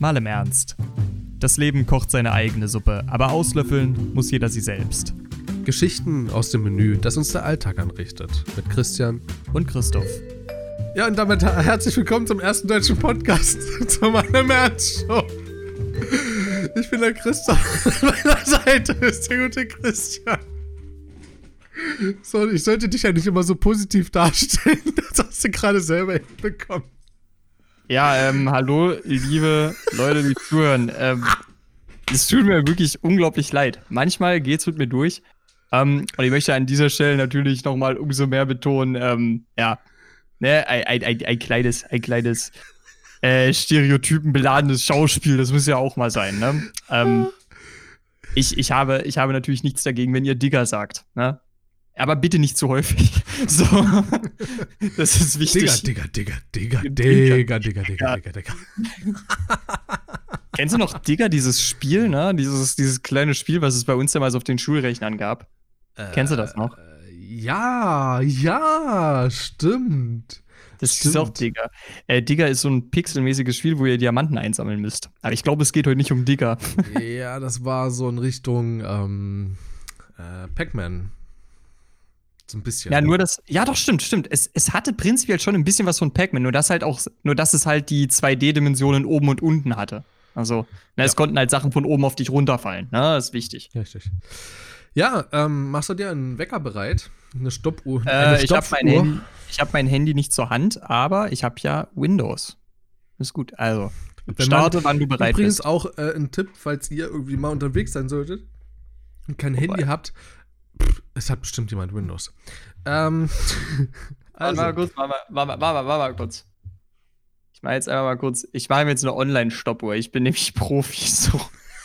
mal im Ernst. Das Leben kocht seine eigene Suppe, aber auslöffeln muss jeder sie selbst. Geschichten aus dem Menü, das uns der Alltag anrichtet. Mit Christian Und Christoph. Ja, und damit herzlich willkommen zum ersten deutschen Podcast zu meiner März-Show. Ich bin der Christoph. An meiner Seite ist der gute Christian. So, ich sollte dich ja nicht immer so positiv darstellen. Das hast du gerade selber hinbekommen. Ja, ähm, hallo, liebe Leute, die zuhören. Ähm, es tut mir wirklich unglaublich leid. Manchmal geht's mit mir durch. Ähm, und ich möchte an dieser Stelle natürlich nochmal umso mehr betonen, ähm, ja, ne, ein, ein, ein, ein kleines, ein kleines äh, stereotypenbeladenes Schauspiel, das muss ja auch mal sein, ne? Ähm, ich, ich, habe, ich habe natürlich nichts dagegen, wenn ihr Digger sagt, ne? Aber bitte nicht zu häufig. So. Das ist wichtig. Digga, Digga, Digga, Digga, Digga, Digga, Digga, Digga, Digga. Kennst du noch Digger, dieses Spiel, ne? Dieses, dieses kleine Spiel, was es bei uns damals auf den Schulrechnern gab? Kennst du das noch? Äh, Ja, ja, stimmt. Das Stimmt. ist auch Digger. Äh, Digger ist so ein pixelmäßiges Spiel, wo ihr Diamanten einsammeln müsst. Aber ich glaube, es geht heute nicht um Digger. Ja, das war so in Richtung ähm, äh, Pac-Man. So ein bisschen. Ja, nur das. Ja, doch, stimmt, stimmt. Es, es hatte prinzipiell schon ein bisschen was von Pac-Man, nur dass halt auch, nur dass es halt die 2D-Dimensionen oben und unten hatte. Also, ne, es Ja. konnten halt Sachen von oben auf dich runterfallen. Ne? Das ist wichtig. Richtig. Ja, ähm, machst du dir einen Wecker bereit? Eine Stoppuhr? Äh, eine ich habe mein? Handy- ich hab mein Handy nicht zur Hand, aber ich habe ja Windows. Ist gut. Also, Wenn man- starte, wann du bereit Übrigens bist. auch äh, ein Tipp, falls ihr irgendwie mal unterwegs sein solltet und kein Handy habt. Pff, es hat bestimmt jemand Windows. Ähm, Warte also, mal kurz, warte mal, warte mal, warte mal, warte mal kurz. Ich mache jetzt einfach mal kurz, ich mache mir jetzt eine Online-Stoppuhr. Ich bin nämlich Profi, so.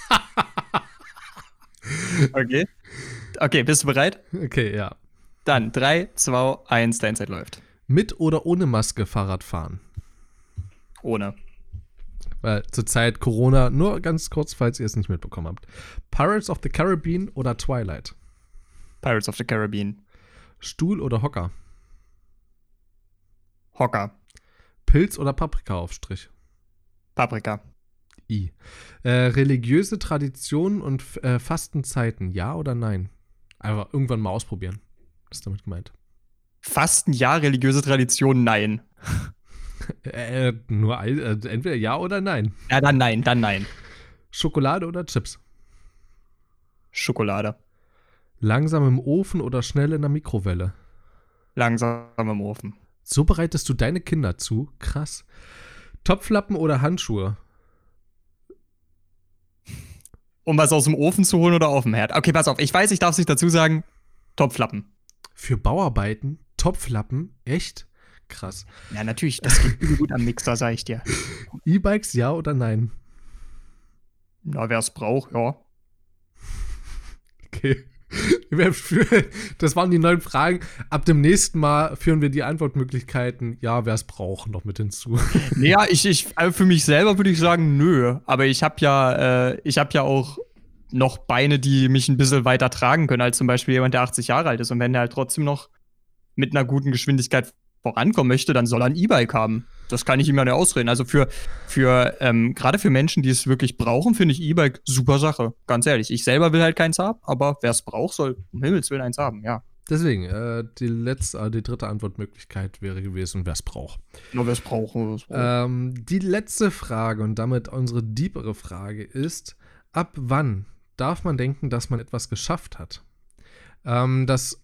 okay. Okay, bist du bereit? okay, ja. Dann 3, 2, 1, deine Zeit läuft. Mit oder ohne Maske Fahrrad fahren? Ohne. Weil zurzeit Corona, nur ganz kurz, falls ihr es nicht mitbekommen habt. Pirates of the Caribbean oder Twilight? Pirates of the Caribbean. Stuhl oder Hocker? Hocker. Pilz oder Paprikaaufstrich? Paprika. I. Äh, religiöse Traditionen und äh, Fastenzeiten, ja oder nein? Einfach irgendwann mal ausprobieren. Was ist damit gemeint? Fasten ja, religiöse Tradition nein. Äh, nur ein, äh, entweder ja oder nein. Ja, dann nein, dann nein. Schokolade oder Chips? Schokolade. Langsam im Ofen oder schnell in der Mikrowelle? Langsam im Ofen. So bereitest du deine Kinder zu? Krass. Topflappen oder Handschuhe? Um was aus dem Ofen zu holen oder auf dem Herd? Okay, pass auf. Ich weiß, ich darf es nicht dazu sagen. Topflappen. Für Bauarbeiten? Topflappen? Echt? Krass. Ja, natürlich. Das geht gut am Mixer, sag ich dir. E-Bikes, ja oder nein? Na, wer es braucht, ja. Okay. Das waren die neuen Fragen. Ab dem nächsten Mal führen wir die Antwortmöglichkeiten, ja, wer es braucht, noch mit hinzu. Naja, ich, ich, also für mich selber würde ich sagen, nö. Aber ich habe ja, äh, ich habe ja auch noch Beine, die mich ein bisschen weiter tragen können, als zum Beispiel jemand, der 80 Jahre alt ist. Und wenn der halt trotzdem noch mit einer guten Geschwindigkeit vorankommen möchte, dann soll er ein E-Bike haben. Das kann ich ihm ja nicht ausreden. Also für, für ähm, gerade für Menschen, die es wirklich brauchen, finde ich E-Bike super Sache. Ganz ehrlich. Ich selber will halt keins haben, aber wer es braucht, soll um Himmels Willen eins haben, ja. Deswegen, äh, die letzte, äh, die dritte Antwortmöglichkeit wäre gewesen, wer es braucht. Nur wer es braucht. Ähm, die letzte Frage und damit unsere diepere Frage ist, ab wann darf man denken, dass man etwas geschafft hat? Ähm, das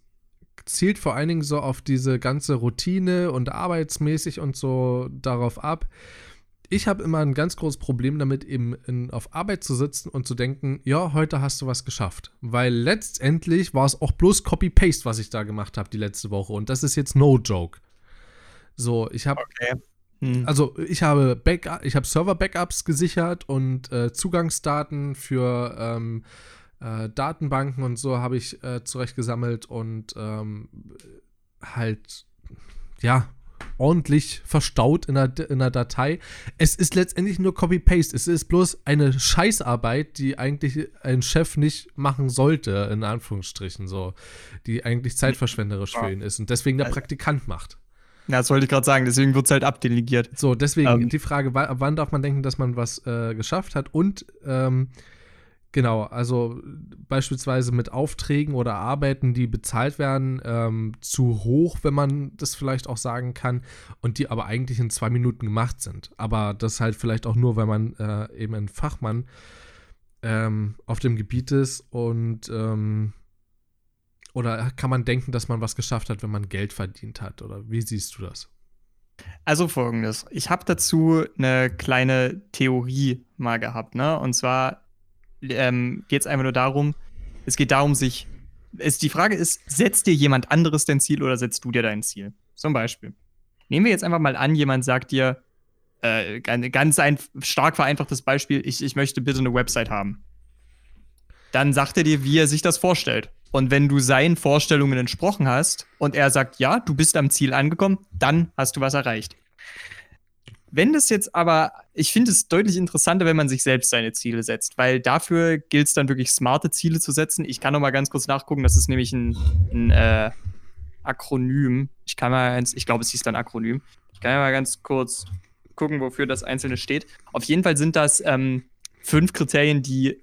zielt vor allen Dingen so auf diese ganze Routine und arbeitsmäßig und so darauf ab. Ich habe immer ein ganz großes Problem damit, eben in, auf Arbeit zu sitzen und zu denken, ja, heute hast du was geschafft. Weil letztendlich war es auch bloß Copy-Paste, was ich da gemacht habe die letzte Woche. Und das ist jetzt no joke. So, ich habe okay. Hm. also ich habe Backup, ich habe Server-Backups gesichert und äh, Zugangsdaten für ähm, äh, Datenbanken und so habe ich äh, zurechtgesammelt und ähm, halt ja ordentlich verstaut in der, in der Datei. Es ist letztendlich nur Copy-Paste. Es ist bloß eine Scheißarbeit, die eigentlich ein Chef nicht machen sollte, in Anführungsstrichen so. Die eigentlich zeitverschwenderisch für ihn ist und deswegen der Also- Praktikant macht. Ja, das wollte ich gerade sagen, deswegen wird es halt abdelegiert. So, deswegen ähm, die Frage, wann darf man denken, dass man was äh, geschafft hat? Und ähm, genau, also beispielsweise mit Aufträgen oder Arbeiten, die bezahlt werden, ähm, zu hoch, wenn man das vielleicht auch sagen kann, und die aber eigentlich in zwei Minuten gemacht sind. Aber das halt vielleicht auch nur, weil man äh, eben ein Fachmann ähm, auf dem Gebiet ist und ähm, oder kann man denken, dass man was geschafft hat, wenn man Geld verdient hat? Oder wie siehst du das? Also folgendes. Ich habe dazu eine kleine Theorie mal gehabt, ne? Und zwar ähm, geht es einfach nur darum, es geht darum, sich. Es, die Frage ist, setzt dir jemand anderes dein Ziel oder setzt du dir dein Ziel? Zum Beispiel. Nehmen wir jetzt einfach mal an, jemand sagt dir, äh, ganz ein stark vereinfachtes Beispiel, ich, ich möchte bitte eine Website haben. Dann sagt er dir, wie er sich das vorstellt. Und wenn du seinen Vorstellungen entsprochen hast und er sagt, ja, du bist am Ziel angekommen, dann hast du was erreicht. Wenn das jetzt aber, ich finde es deutlich interessanter, wenn man sich selbst seine Ziele setzt, weil dafür gilt es dann wirklich smarte Ziele zu setzen. Ich kann noch mal ganz kurz nachgucken, das ist nämlich ein, ein äh, Akronym. Ich kann mal, ich glaube, es hieß dann Akronym. Ich kann ja mal ganz kurz gucken, wofür das Einzelne steht. Auf jeden Fall sind das ähm, fünf Kriterien, die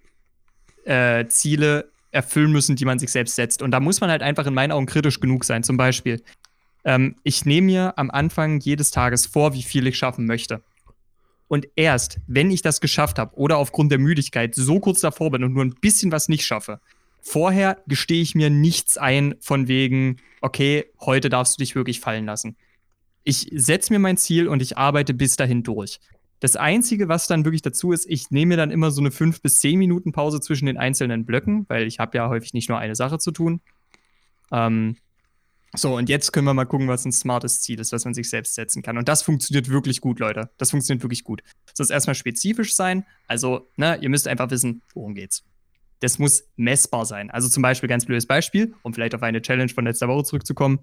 äh, Ziele erfüllen müssen, die man sich selbst setzt. Und da muss man halt einfach in meinen Augen kritisch genug sein. Zum Beispiel, ähm, ich nehme mir am Anfang jedes Tages vor, wie viel ich schaffen möchte. Und erst, wenn ich das geschafft habe oder aufgrund der Müdigkeit so kurz davor bin und nur ein bisschen was nicht schaffe, vorher gestehe ich mir nichts ein von wegen, okay, heute darfst du dich wirklich fallen lassen. Ich setze mir mein Ziel und ich arbeite bis dahin durch. Das Einzige, was dann wirklich dazu ist, ich nehme mir dann immer so eine 5 bis 10 Minuten Pause zwischen den einzelnen Blöcken, weil ich habe ja häufig nicht nur eine Sache zu tun. Ähm, so, und jetzt können wir mal gucken, was ein smartes Ziel ist, was man sich selbst setzen kann. Und das funktioniert wirklich gut, Leute. Das funktioniert wirklich gut. Das muss erstmal spezifisch sein. Also, ne, ihr müsst einfach wissen, worum geht's. Das muss messbar sein. Also zum Beispiel, ganz blödes Beispiel, um vielleicht auf eine Challenge von letzter Woche zurückzukommen,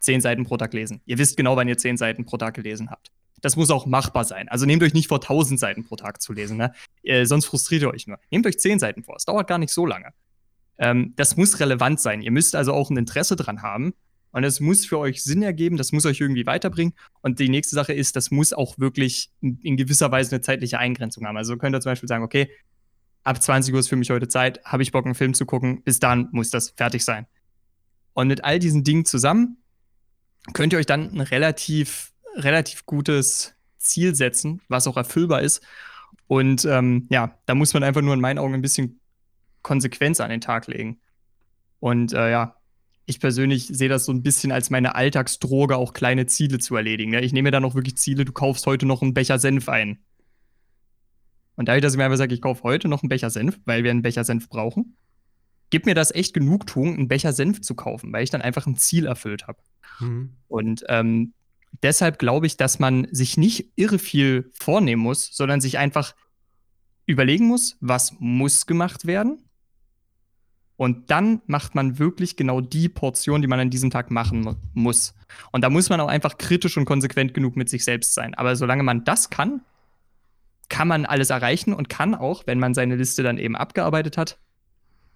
10 Seiten pro Tag lesen. Ihr wisst genau, wann ihr 10 Seiten pro Tag gelesen habt das muss auch machbar sein. Also nehmt euch nicht vor, 1000 Seiten pro Tag zu lesen, ne? Äh, sonst frustriert ihr euch nur. Nehmt euch 10 Seiten vor. Es dauert gar nicht so lange. Ähm, das muss relevant sein. Ihr müsst also auch ein Interesse dran haben. Und es muss für euch Sinn ergeben, das muss euch irgendwie weiterbringen. Und die nächste Sache ist, das muss auch wirklich in gewisser Weise eine zeitliche Eingrenzung haben. Also könnt ihr zum Beispiel sagen, okay, ab 20 Uhr ist für mich heute Zeit, habe ich Bock, einen Film zu gucken, bis dann muss das fertig sein. Und mit all diesen Dingen zusammen könnt ihr euch dann ein relativ relativ gutes Ziel setzen, was auch erfüllbar ist. Und ähm, ja, da muss man einfach nur in meinen Augen ein bisschen Konsequenz an den Tag legen. Und äh, ja, ich persönlich sehe das so ein bisschen als meine Alltagsdroge, auch kleine Ziele zu erledigen. Ne? Ich nehme mir dann auch wirklich Ziele, du kaufst heute noch einen Becher Senf ein. Und dadurch, dass ich mir einfach sage, ich kaufe heute noch einen Becher Senf, weil wir einen Becher Senf brauchen, gibt mir das echt Genugtuung, einen Becher Senf zu kaufen, weil ich dann einfach ein Ziel erfüllt habe. Mhm. Und ähm, deshalb glaube ich, dass man sich nicht irre viel vornehmen muss, sondern sich einfach überlegen muss, was muss gemacht werden. Und dann macht man wirklich genau die Portion, die man an diesem Tag machen mu muss. Und da muss man auch einfach kritisch und konsequent genug mit sich selbst sein. Aber solange man das kann, kann man alles erreichen und kann auch, wenn man seine Liste dann eben abgearbeitet hat,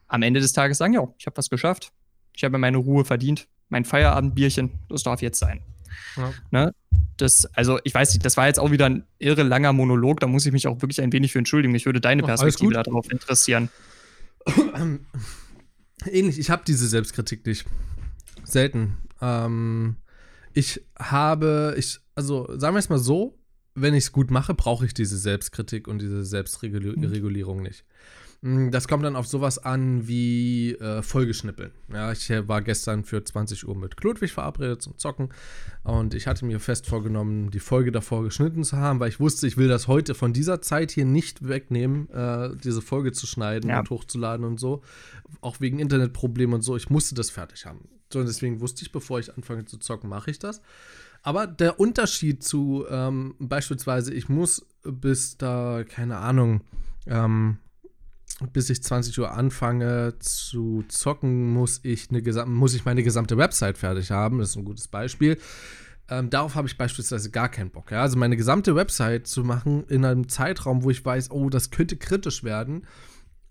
am Ende des Tages sagen, ja, ich habe was geschafft. Ich habe meine Ruhe verdient. Mein Feierabendbierchen, das darf jetzt sein. Ja. Ne? Das, also ich weiß nicht, das war jetzt auch wieder ein irre langer Monolog, da muss ich mich auch wirklich ein wenig für entschuldigen. Mich würde deine Perspektive darauf interessieren. Ähnlich, ich habe diese Selbstkritik nicht. Selten. Ähm, ich habe, ich, also sagen wir es mal so, wenn ich es gut mache, brauche ich diese Selbstkritik und diese Selbstregulierung nicht. Mm, das kommt dann auf sowas an wie äh, Folgeschnippeln. Ja, ich äh, war gestern für 20 Uhr mit Klodwig verabredet zum Zocken und ich hatte mir fest vorgenommen, die Folge davor geschnitten zu haben, weil ich wusste, ich will das heute von dieser Zeit hier nicht wegnehmen, äh, diese Folge zu schneiden ja. und hochzuladen und so. Auch wegen Internetproblemen und so. Ich musste das fertig haben. So, und deswegen wusste ich, bevor ich anfange zu zocken, mache ich das. Aber der Unterschied zu ähm, beispielsweise, ich muss bis da, keine Ahnung, ähm, bis ich 20 Uhr anfange zu zocken, muss ich, eine muss ich meine gesamte Website fertig haben. Das ist ein gutes Beispiel. Ähm, darauf habe ich beispielsweise gar keinen Bock. Ja? Also meine gesamte Website zu machen in einem Zeitraum, wo ich weiß, oh, das könnte kritisch werden.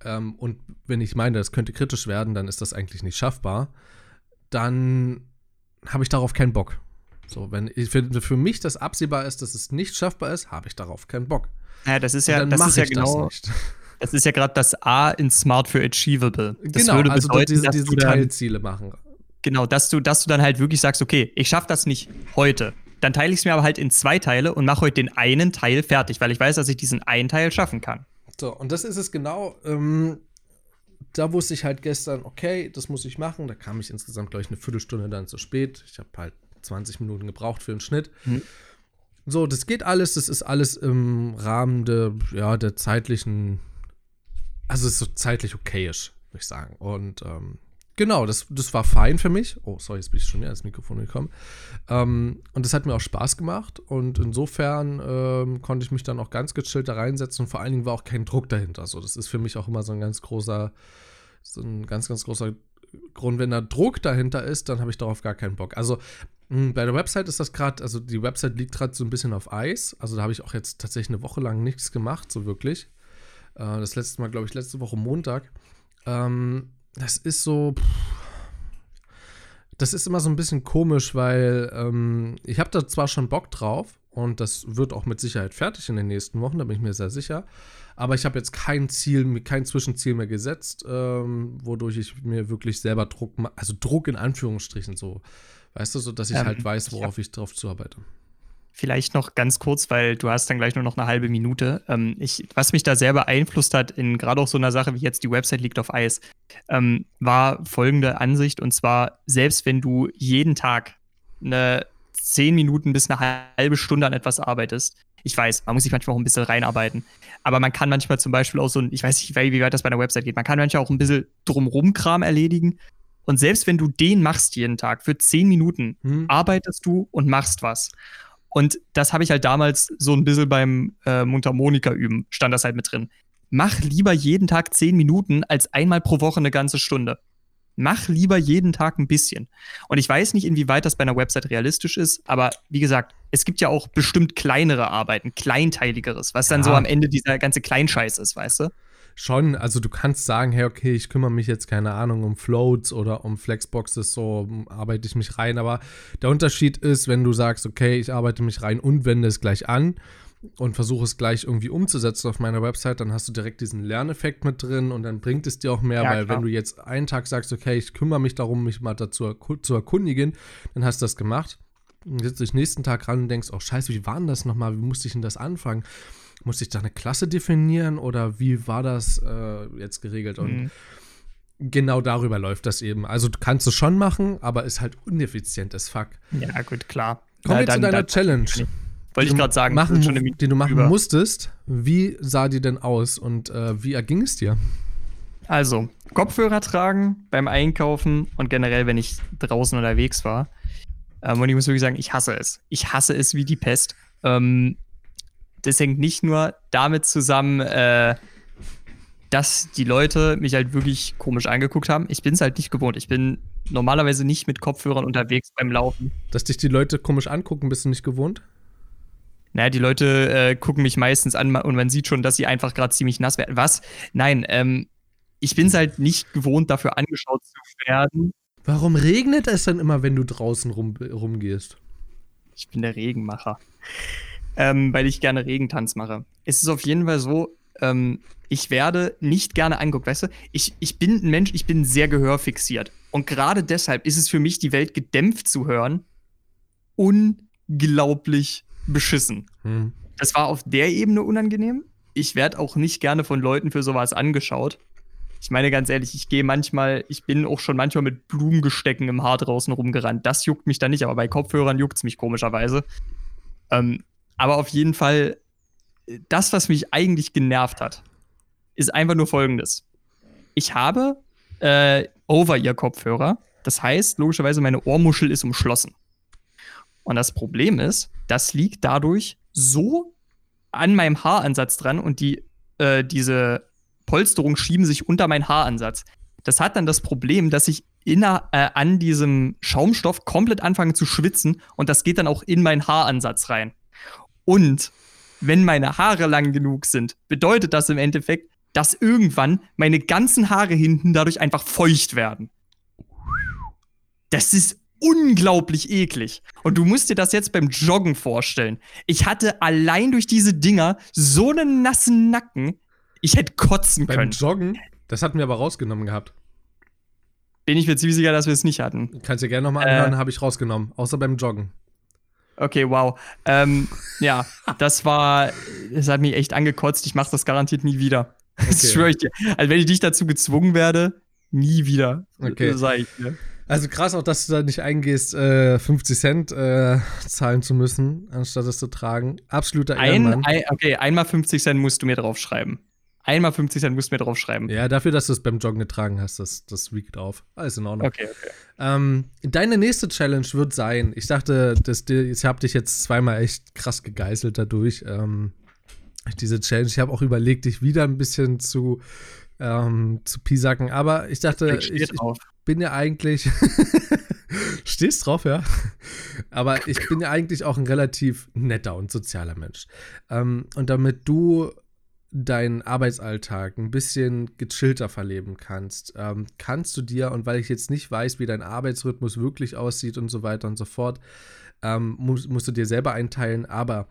Ähm, und wenn ich meine, das könnte kritisch werden, dann ist das eigentlich nicht schaffbar. Dann habe ich darauf keinen Bock. So, wenn ich, für, für mich das absehbar ist, dass es nicht schaffbar ist, habe ich darauf keinen Bock. Ja, das ist ja, das ist ja genau. Das, das, ist ja gerade das A in Smart für Achievable. Das genau, also bedeuten, diese, diese Teilziele machen. Genau, dass du, dass du dann halt wirklich sagst, okay, ich schaffe das nicht heute. Dann teile ich es mir aber halt in zwei Teile und mache heute den einen Teil fertig, weil ich weiß, dass ich diesen einen Teil schaffen kann. So, und das ist es genau. Ähm, da wusste ich halt gestern, okay, das muss ich machen. Da kam ich insgesamt, glaube ich, eine Viertelstunde dann zu spät. Ich habe halt 20 Minuten gebraucht für den Schnitt. Hm. So, das geht alles. Das ist alles im Rahmen der, ja, der zeitlichen. Also, es ist so zeitlich okayisch, würde ich sagen. Und ähm, Genau, das, das war fein für mich. Oh, sorry, jetzt bin ich schon näher ans Mikrofon gekommen. Ähm, und das hat mir auch Spaß gemacht. Und insofern ähm, konnte ich mich dann auch ganz gechillt da reinsetzen. Und vor allen Dingen war auch kein Druck dahinter. So, das ist für mich auch immer so ein ganz großer, so ein ganz, ganz großer Grund. Wenn da Druck dahinter ist, dann habe ich darauf gar keinen Bock. Also hm, bei der Website ist das gerade, also die Website liegt gerade so ein bisschen auf Eis. Also da habe ich auch jetzt tatsächlich eine Woche lang nichts gemacht, so wirklich. Äh, das letzte Mal, glaube ich, letzte Woche Montag. Ähm, das ist so. Das ist immer so ein bisschen komisch, weil ähm, ich habe da zwar schon Bock drauf und das wird auch mit Sicherheit fertig in den nächsten Wochen, da bin ich mir sehr sicher. Aber ich habe jetzt kein Ziel, kein Zwischenziel mehr gesetzt, ähm, wodurch ich mir wirklich selber Druck, also Druck in Anführungsstrichen so, weißt du, so dass ich ähm, halt weiß, worauf ich, ich drauf zuarbeite. Vielleicht noch ganz kurz, weil du hast dann gleich nur noch eine halbe Minute. Ähm, ich, was mich da sehr beeinflusst hat, in gerade auch so einer Sache wie jetzt die Website liegt auf Eis, ähm, war folgende Ansicht. Und zwar, selbst wenn du jeden Tag eine zehn Minuten bis eine halbe Stunde an etwas arbeitest, ich weiß, man muss sich manchmal auch ein bisschen reinarbeiten. Aber man kann manchmal zum Beispiel auch so ein, ich weiß nicht, wie weit das bei einer Website geht, man kann manchmal auch ein bisschen drumrum-Kram erledigen. Und selbst wenn du den machst jeden Tag für zehn Minuten, hm. arbeitest du und machst was. Und das habe ich halt damals so ein bisschen beim äh, Mundharmonika üben, stand das halt mit drin. Mach lieber jeden Tag zehn Minuten als einmal pro Woche eine ganze Stunde. Mach lieber jeden Tag ein bisschen. Und ich weiß nicht, inwieweit das bei einer Website realistisch ist, aber wie gesagt, es gibt ja auch bestimmt kleinere Arbeiten, kleinteiligeres, was dann ja. so am Ende dieser ganze Kleinscheiß ist, weißt du? Schon, also du kannst sagen, hey, okay, ich kümmere mich jetzt, keine Ahnung, um Floats oder um Flexboxes, so arbeite ich mich rein. Aber der Unterschied ist, wenn du sagst, okay, ich arbeite mich rein und wende es gleich an und versuche es gleich irgendwie umzusetzen auf meiner Website, dann hast du direkt diesen Lerneffekt mit drin und dann bringt es dir auch mehr, ja, weil klar. wenn du jetzt einen Tag sagst, okay, ich kümmere mich darum, mich mal dazu zu erkundigen, dann hast du das gemacht. Und jetzt dich nächsten Tag ran und denkst, oh scheiße, wie war denn das nochmal? Wie musste ich denn das anfangen? Musste ich da eine Klasse definieren oder wie war das äh, jetzt geregelt? Und mhm. genau darüber läuft das eben. Also du kannst es schon machen, aber ist halt uneffizient as fuck. Ja, gut, klar. Kommen wir zu deiner dann, Challenge. Wollte ich gerade sagen, machen, die du machen über. musstest. Wie sah die denn aus und äh, wie erging es dir? Also, Kopfhörer tragen beim Einkaufen und generell, wenn ich draußen unterwegs war. Ähm, und ich muss wirklich sagen, ich hasse es. Ich hasse es wie die Pest. Ähm, das hängt nicht nur damit zusammen, äh, dass die Leute mich halt wirklich komisch angeguckt haben. Ich bin es halt nicht gewohnt. Ich bin normalerweise nicht mit Kopfhörern unterwegs beim Laufen. Dass dich die Leute komisch angucken, bist du nicht gewohnt? Naja, die Leute äh, gucken mich meistens an und man sieht schon, dass sie einfach gerade ziemlich nass werden. Was? Nein, ähm, ich bin es halt nicht gewohnt, dafür angeschaut zu werden. Warum regnet es dann immer, wenn du draußen rum, rumgehst? Ich bin der Regenmacher ähm, weil ich gerne Regentanz mache. Es ist auf jeden Fall so, ähm, ich werde nicht gerne anguckt, weißt du? Ich, ich bin ein Mensch, ich bin sehr gehörfixiert. Und gerade deshalb ist es für mich, die Welt gedämpft zu hören, unglaublich beschissen. Hm. Das war auf der Ebene unangenehm. Ich werde auch nicht gerne von Leuten für sowas angeschaut. Ich meine ganz ehrlich, ich gehe manchmal, ich bin auch schon manchmal mit Blumengestecken im Haar draußen rumgerannt. Das juckt mich dann nicht, aber bei Kopfhörern juckt es mich komischerweise. Ähm, aber auf jeden Fall, das, was mich eigentlich genervt hat, ist einfach nur folgendes. Ich habe äh, Over-Ear-Kopfhörer. Das heißt, logischerweise, meine Ohrmuschel ist umschlossen. Und das Problem ist, das liegt dadurch so an meinem Haaransatz dran und die, äh, diese Polsterungen schieben sich unter meinen Haaransatz. Das hat dann das Problem, dass ich inner, äh, an diesem Schaumstoff komplett anfange zu schwitzen und das geht dann auch in meinen Haaransatz rein. Und wenn meine Haare lang genug sind, bedeutet das im Endeffekt, dass irgendwann meine ganzen Haare hinten dadurch einfach feucht werden. Das ist unglaublich eklig. Und du musst dir das jetzt beim Joggen vorstellen. Ich hatte allein durch diese Dinger so einen nassen Nacken, ich hätte kotzen Beim können. Joggen, das hatten wir aber rausgenommen gehabt. Bin ich mir ziemlich sicher, dass wir es nicht hatten. Kannst dir gerne nochmal Äh. anhören, habe ich rausgenommen. Außer beim Joggen. Okay, wow. Ähm, ja, das war, das hat mich echt angekotzt. Ich mache das garantiert nie wieder. Das Okay. schwöre ich dir. Also wenn ich dich dazu gezwungen werde, nie wieder. Okay. Das sag ich dir. Also krass auch, dass du da nicht eingehst, äh, 50 Cent äh, zahlen zu müssen, anstatt es zu tragen. Absoluter Ein, Ehrenmann. ein, okay, einmal 50 Cent musst du mir draufschreiben. Einmal 50 Cent musst du mir draufschreiben. Ja, dafür, dass du es beim Joggen getragen hast, das, das wiegt auf. Alles in Ordnung. Okay, okay. Ähm, deine nächste Challenge wird sein, ich dachte, dir, ich habe dich jetzt zweimal echt krass gegeißelt dadurch. Ähm, diese Challenge, ich habe auch überlegt, dich wieder ein bisschen zu, ähm, zu pisacken, aber ich dachte, Ich ich, ich drauf. bin ja eigentlich. Stehst drauf, ja. Aber ich bin ja eigentlich auch ein relativ netter und sozialer Mensch. Ähm, und damit du deinen Arbeitsalltag ein bisschen gechillter verleben kannst, ähm, kannst du dir, und weil ich jetzt nicht weiß, wie dein Arbeitsrhythmus wirklich aussieht und so weiter und so fort, ähm, musst, musst du dir selber einteilen, aber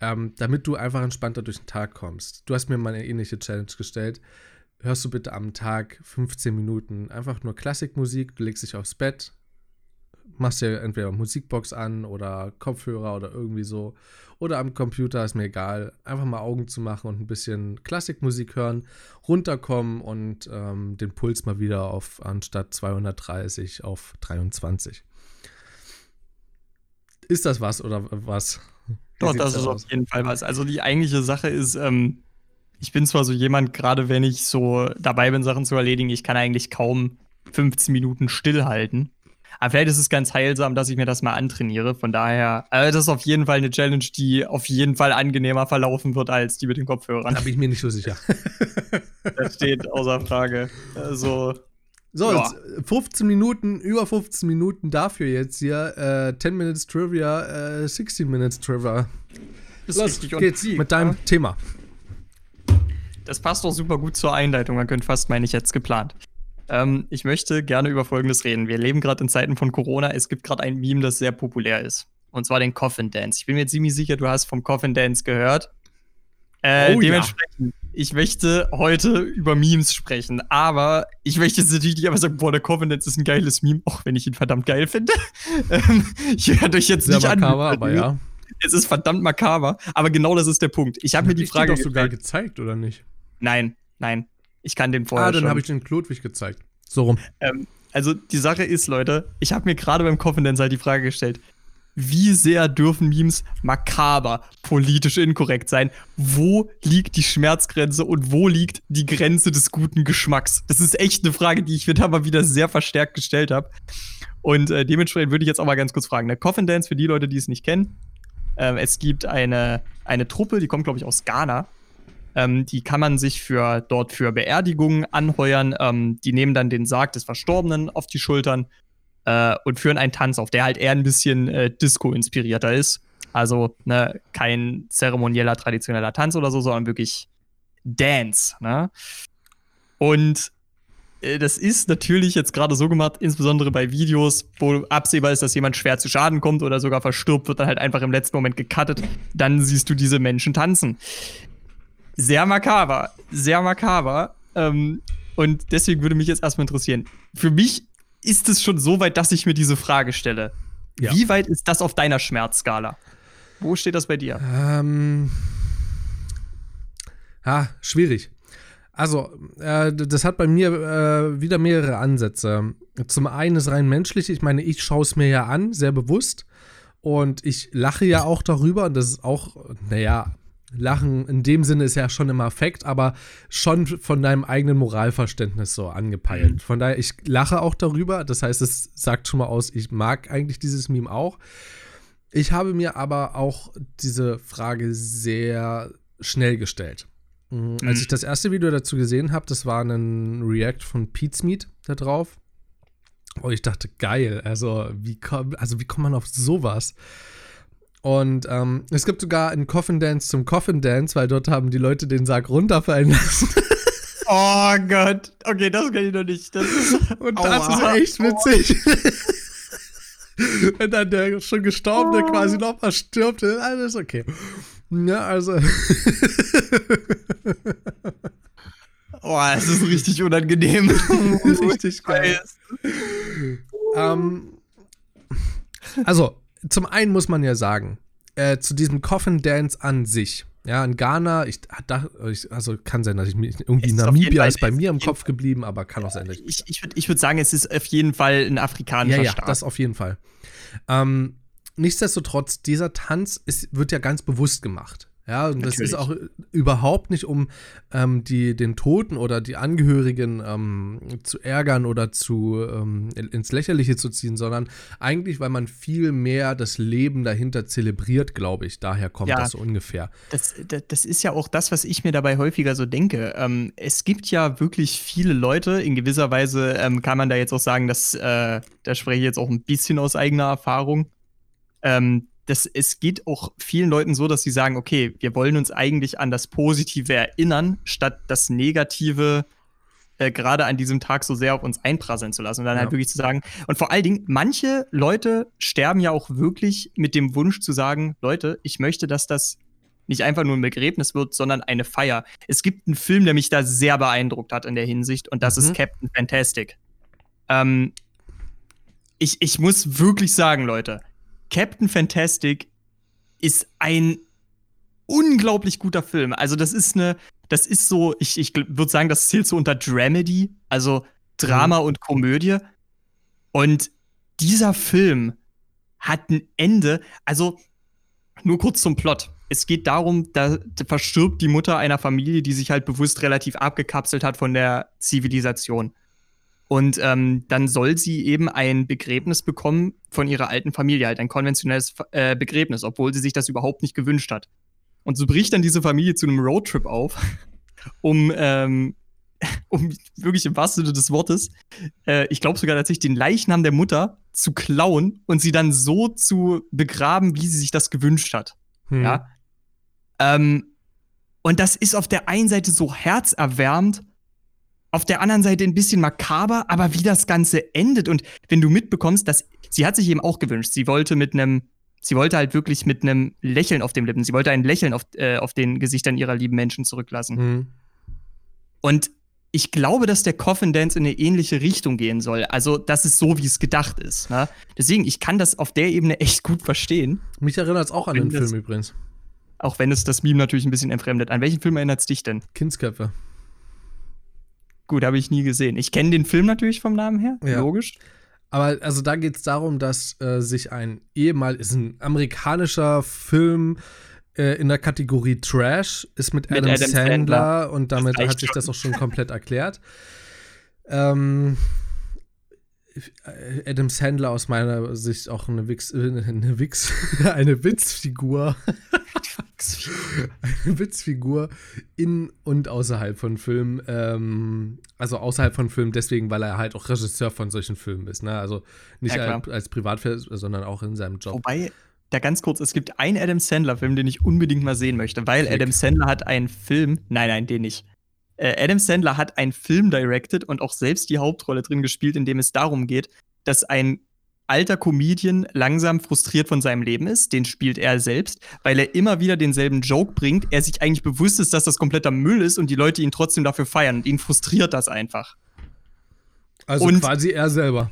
ähm, damit du einfach entspannter durch den Tag kommst. Du hast mir mal eine ähnliche Challenge gestellt. Hörst du bitte am Tag 15 Minuten einfach nur Klassikmusik, du legst dich aufs Bett, machst dir entweder Musikbox an oder Kopfhörer oder irgendwie so. Oder am Computer, ist mir egal. Einfach mal Augen zu machen und ein bisschen Klassikmusik hören, runterkommen und ähm, den Puls mal wieder auf anstatt 230 auf 23. Ist das was oder was? Doch, das da ist aus? auf jeden Fall was. Also die eigentliche Sache ist, ähm, ich bin zwar so jemand, gerade wenn ich so dabei bin, Sachen zu erledigen, ich kann eigentlich kaum 15 Minuten stillhalten. Aber vielleicht ist es ganz heilsam, dass ich mir das mal antrainiere. Von daher, äh, das ist auf jeden Fall eine Challenge, die auf jeden Fall angenehmer verlaufen wird als die mit den Kopfhörern. Da bin ich mir nicht so sicher. Das steht außer Frage. Also, So, Ja. jetzt 15 Minuten, über 15 Minuten dafür jetzt hier. Äh, 10 Minutes Trivia, äh, 16 Minutes Trivia. ist Los geht's peak, mit deinem ne? Thema. Das passt doch super gut zur Einleitung. Man könnte fast, meine ich, jetzt geplant. Ähm, ich möchte gerne über Folgendes reden. Wir leben gerade in Zeiten von Corona. Es gibt gerade ein Meme, das sehr populär ist. Und zwar den Coffin Dance. Ich bin mir ziemlich sicher, du hast vom Coffin Dance gehört. Äh, Oh ja. dementsprechend, ich möchte heute über Memes sprechen. Aber ich möchte jetzt natürlich nicht einfach sagen, boah, der Coffin Dance ist ein geiles Meme, auch wenn ich ihn verdammt geil finde. ähm, ich werde euch jetzt Sehr nicht an. makaber, aber ja. Es ist verdammt makaber. Aber genau das ist der Punkt. Ich habe mir die Frage doch sogar gestellt. gezeigt, oder nicht? Nein, nein. Ich kann den vorher ah, dann habe ich den Klodwig gezeigt. So rum. Ähm, also die Sache ist, Leute, ich habe mir gerade beim Confidence halt die Frage gestellt, wie sehr dürfen Memes makaber, politisch inkorrekt sein? Wo liegt die Schmerzgrenze und wo liegt die Grenze des guten Geschmacks? Das ist echt eine Frage, die ich mir da mal wieder sehr verstärkt gestellt habe. Und äh, dementsprechend würde ich jetzt auch mal ganz kurz fragen. Der Coffin Dance, für die Leute, die es nicht kennen, ähm, es gibt eine, eine Truppe, die kommt, glaube ich, aus Ghana. Ähm, die kann man sich für dort für Beerdigungen anheuern. Ähm, die nehmen dann den Sarg des Verstorbenen auf die Schultern äh, und führen einen Tanz auf, der halt eher ein bisschen äh, Disco-inspirierter ist. Also ne, kein zeremonieller, traditioneller Tanz oder so, sondern wirklich Dance. Ne? Und äh, das ist natürlich jetzt gerade so gemacht, insbesondere bei Videos, wo absehbar ist, dass jemand schwer zu Schaden kommt oder sogar verstirbt, wird dann halt einfach im letzten Moment gecuttet. Dann siehst du diese Menschen tanzen sehr makaber, sehr makaber. Ähm, und deswegen würde mich jetzt erstmal interessieren. Für mich ist es schon so weit, dass ich mir diese Frage stelle. Ja. Wie weit ist das auf deiner Schmerzskala? Wo steht das bei dir? Ähm. Ah, schwierig. Also, äh, das hat bei mir äh, wieder mehrere Ansätze. Zum einen ist rein menschlich, ich meine, ich schaue es mir ja an, sehr bewusst. Und ich lache ja auch darüber. Und das ist auch, naja, Lachen in dem Sinne ist ja schon immer Fakt, aber schon von deinem eigenen Moralverständnis so angepeilt. Mhm. Von daher, ich lache auch darüber. Das heißt, es sagt schon mal aus, ich mag eigentlich dieses Meme auch. Ich habe mir aber auch diese Frage sehr schnell gestellt. Mhm. Als Mhm. ich das erste Video dazu gesehen habe, das war ein React von Pete's Meat da drauf. Und ich dachte, geil, also wie, komm, also wie kommt man auf sowas? Und ähm, es gibt sogar einen Coffin Dance zum Coffin Dance, weil dort haben die Leute den Sarg runterfallen lassen. Oh Gott. Okay, das kann ich noch nicht. Das Und Aua. das ist echt witzig. Wenn dann der schon Gestorbene oh. quasi nochmal stirbt, alles okay. Ja, also. oh, es ist richtig unangenehm. richtig geil. ähm, also, zum einen muss man ja sagen, äh, zu diesem Coffin Dance an sich. Ja, in Ghana, ich, also kann sein, dass ich mich irgendwie Namibia ist bei mir im Kopf geblieben, aber kann auch sein. Ich, ich würde ich würd sagen, es ist auf jeden Fall ein afrikanischer ja, ja, Staat. das auf jeden Fall. Ähm, nichtsdestotrotz, dieser Tanz ist, wird ja ganz bewusst gemacht. Ja, und Natürlich. das ist auch überhaupt nicht, um ähm, die, den Toten oder die Angehörigen ähm, zu ärgern oder zu, ähm, ins Lächerliche zu ziehen, sondern eigentlich, weil man viel mehr das Leben dahinter zelebriert, glaube ich. Daher kommt ja, das so ungefähr. Das, das, das, ist ja auch das, was ich mir dabei häufiger so denke. Ähm, es gibt ja wirklich viele Leute, in gewisser Weise ähm, kann man da jetzt auch sagen, dass, äh, da spreche ich jetzt auch ein bisschen aus eigener Erfahrung, ähm, das, es geht auch vielen Leuten so, dass sie sagen, okay, wir wollen uns eigentlich an das Positive erinnern, statt das Negative äh, gerade an diesem Tag so sehr auf uns einprasseln zu lassen. Und dann halt ja. halt wirklich zu sagen, und vor allen Dingen, manche Leute sterben ja auch wirklich mit dem Wunsch zu sagen, Leute, ich möchte, dass das nicht einfach nur ein Begräbnis wird, sondern eine Feier. Es gibt einen Film, der mich da sehr beeindruckt hat in der Hinsicht, und das mhm. ist Captain Fantastic. Ähm, ich, ich muss wirklich sagen, Leute, Captain Fantastic ist ein unglaublich guter Film. Also, das ist eine, das ist so, ich, ich würde sagen, das zählt so unter Dramedy, also Drama mhm. und Komödie. Und dieser Film hat ein Ende, also nur kurz zum Plot. Es geht darum, da verstirbt die Mutter einer Familie, die sich halt bewusst relativ abgekapselt hat von der Zivilisation. Und ähm, dann soll sie eben ein Begräbnis bekommen von ihrer alten Familie, halt ein konventionelles äh, Begräbnis, obwohl sie sich das überhaupt nicht gewünscht hat. Und so bricht dann diese Familie zu einem Roadtrip auf, um, ähm, um wirklich im wahrsten Sinne des Wortes, äh, ich glaube sogar tatsächlich den Leichnam der Mutter zu klauen und sie dann so zu begraben, wie sie sich das gewünscht hat. Hm. Ja. Ähm, und das ist auf der einen Seite so herzerwärmend auf der anderen Seite ein bisschen makaber, aber wie das Ganze endet und wenn du mitbekommst, dass sie hat sich eben auch gewünscht, sie wollte mit einem, sie wollte halt wirklich mit einem Lächeln auf dem Lippen, sie wollte ein Lächeln auf, äh, auf den Gesichtern ihrer lieben Menschen zurücklassen. Mhm. Und ich glaube, dass der Coffin Dance in eine ähnliche Richtung gehen soll. Also, das ist so, wie es gedacht ist. Ne? Deswegen, ich kann das auf der Ebene echt gut verstehen. Mich erinnert es auch an den Film übrigens. Auch wenn es das Meme natürlich ein bisschen entfremdet. An welchen Film erinnert es dich denn? Kindsköpfe. Gut, habe ich nie gesehen. Ich kenne den Film natürlich vom Namen her, ja. logisch. Aber also da geht es darum, dass äh, sich ein ehemal ist ein amerikanischer Film äh, in der Kategorie Trash ist mit, mit Adam, Adam Sandler, Sandler, und damit hat sich schon. das auch schon komplett erklärt. Ähm, Adam Sandler aus meiner Sicht auch eine Wix, eine Wix, eine Witzfigur. eine Witzfigur in und außerhalb von Filmen. Ähm, also außerhalb von Filmen deswegen, weil er halt auch Regisseur von solchen Filmen ist. Ne? Also nicht ja, als, als Privatfilm, sondern auch in seinem Job. Wobei, da ganz kurz, es gibt einen Adam Sandler-Film, den ich unbedingt mal sehen möchte, weil. Adam Sandler hat einen Film, nein, nein, den nicht. Äh, Adam Sandler hat einen Film directed und auch selbst die Hauptrolle drin gespielt, in dem es darum geht, dass ein alter Comedian langsam frustriert von seinem Leben ist. Den spielt er selbst, weil er immer wieder denselben Joke bringt. Er sich eigentlich bewusst ist, dass das kompletter Müll ist und die Leute ihn trotzdem dafür feiern. Und ihn frustriert das einfach. Also und quasi er selber.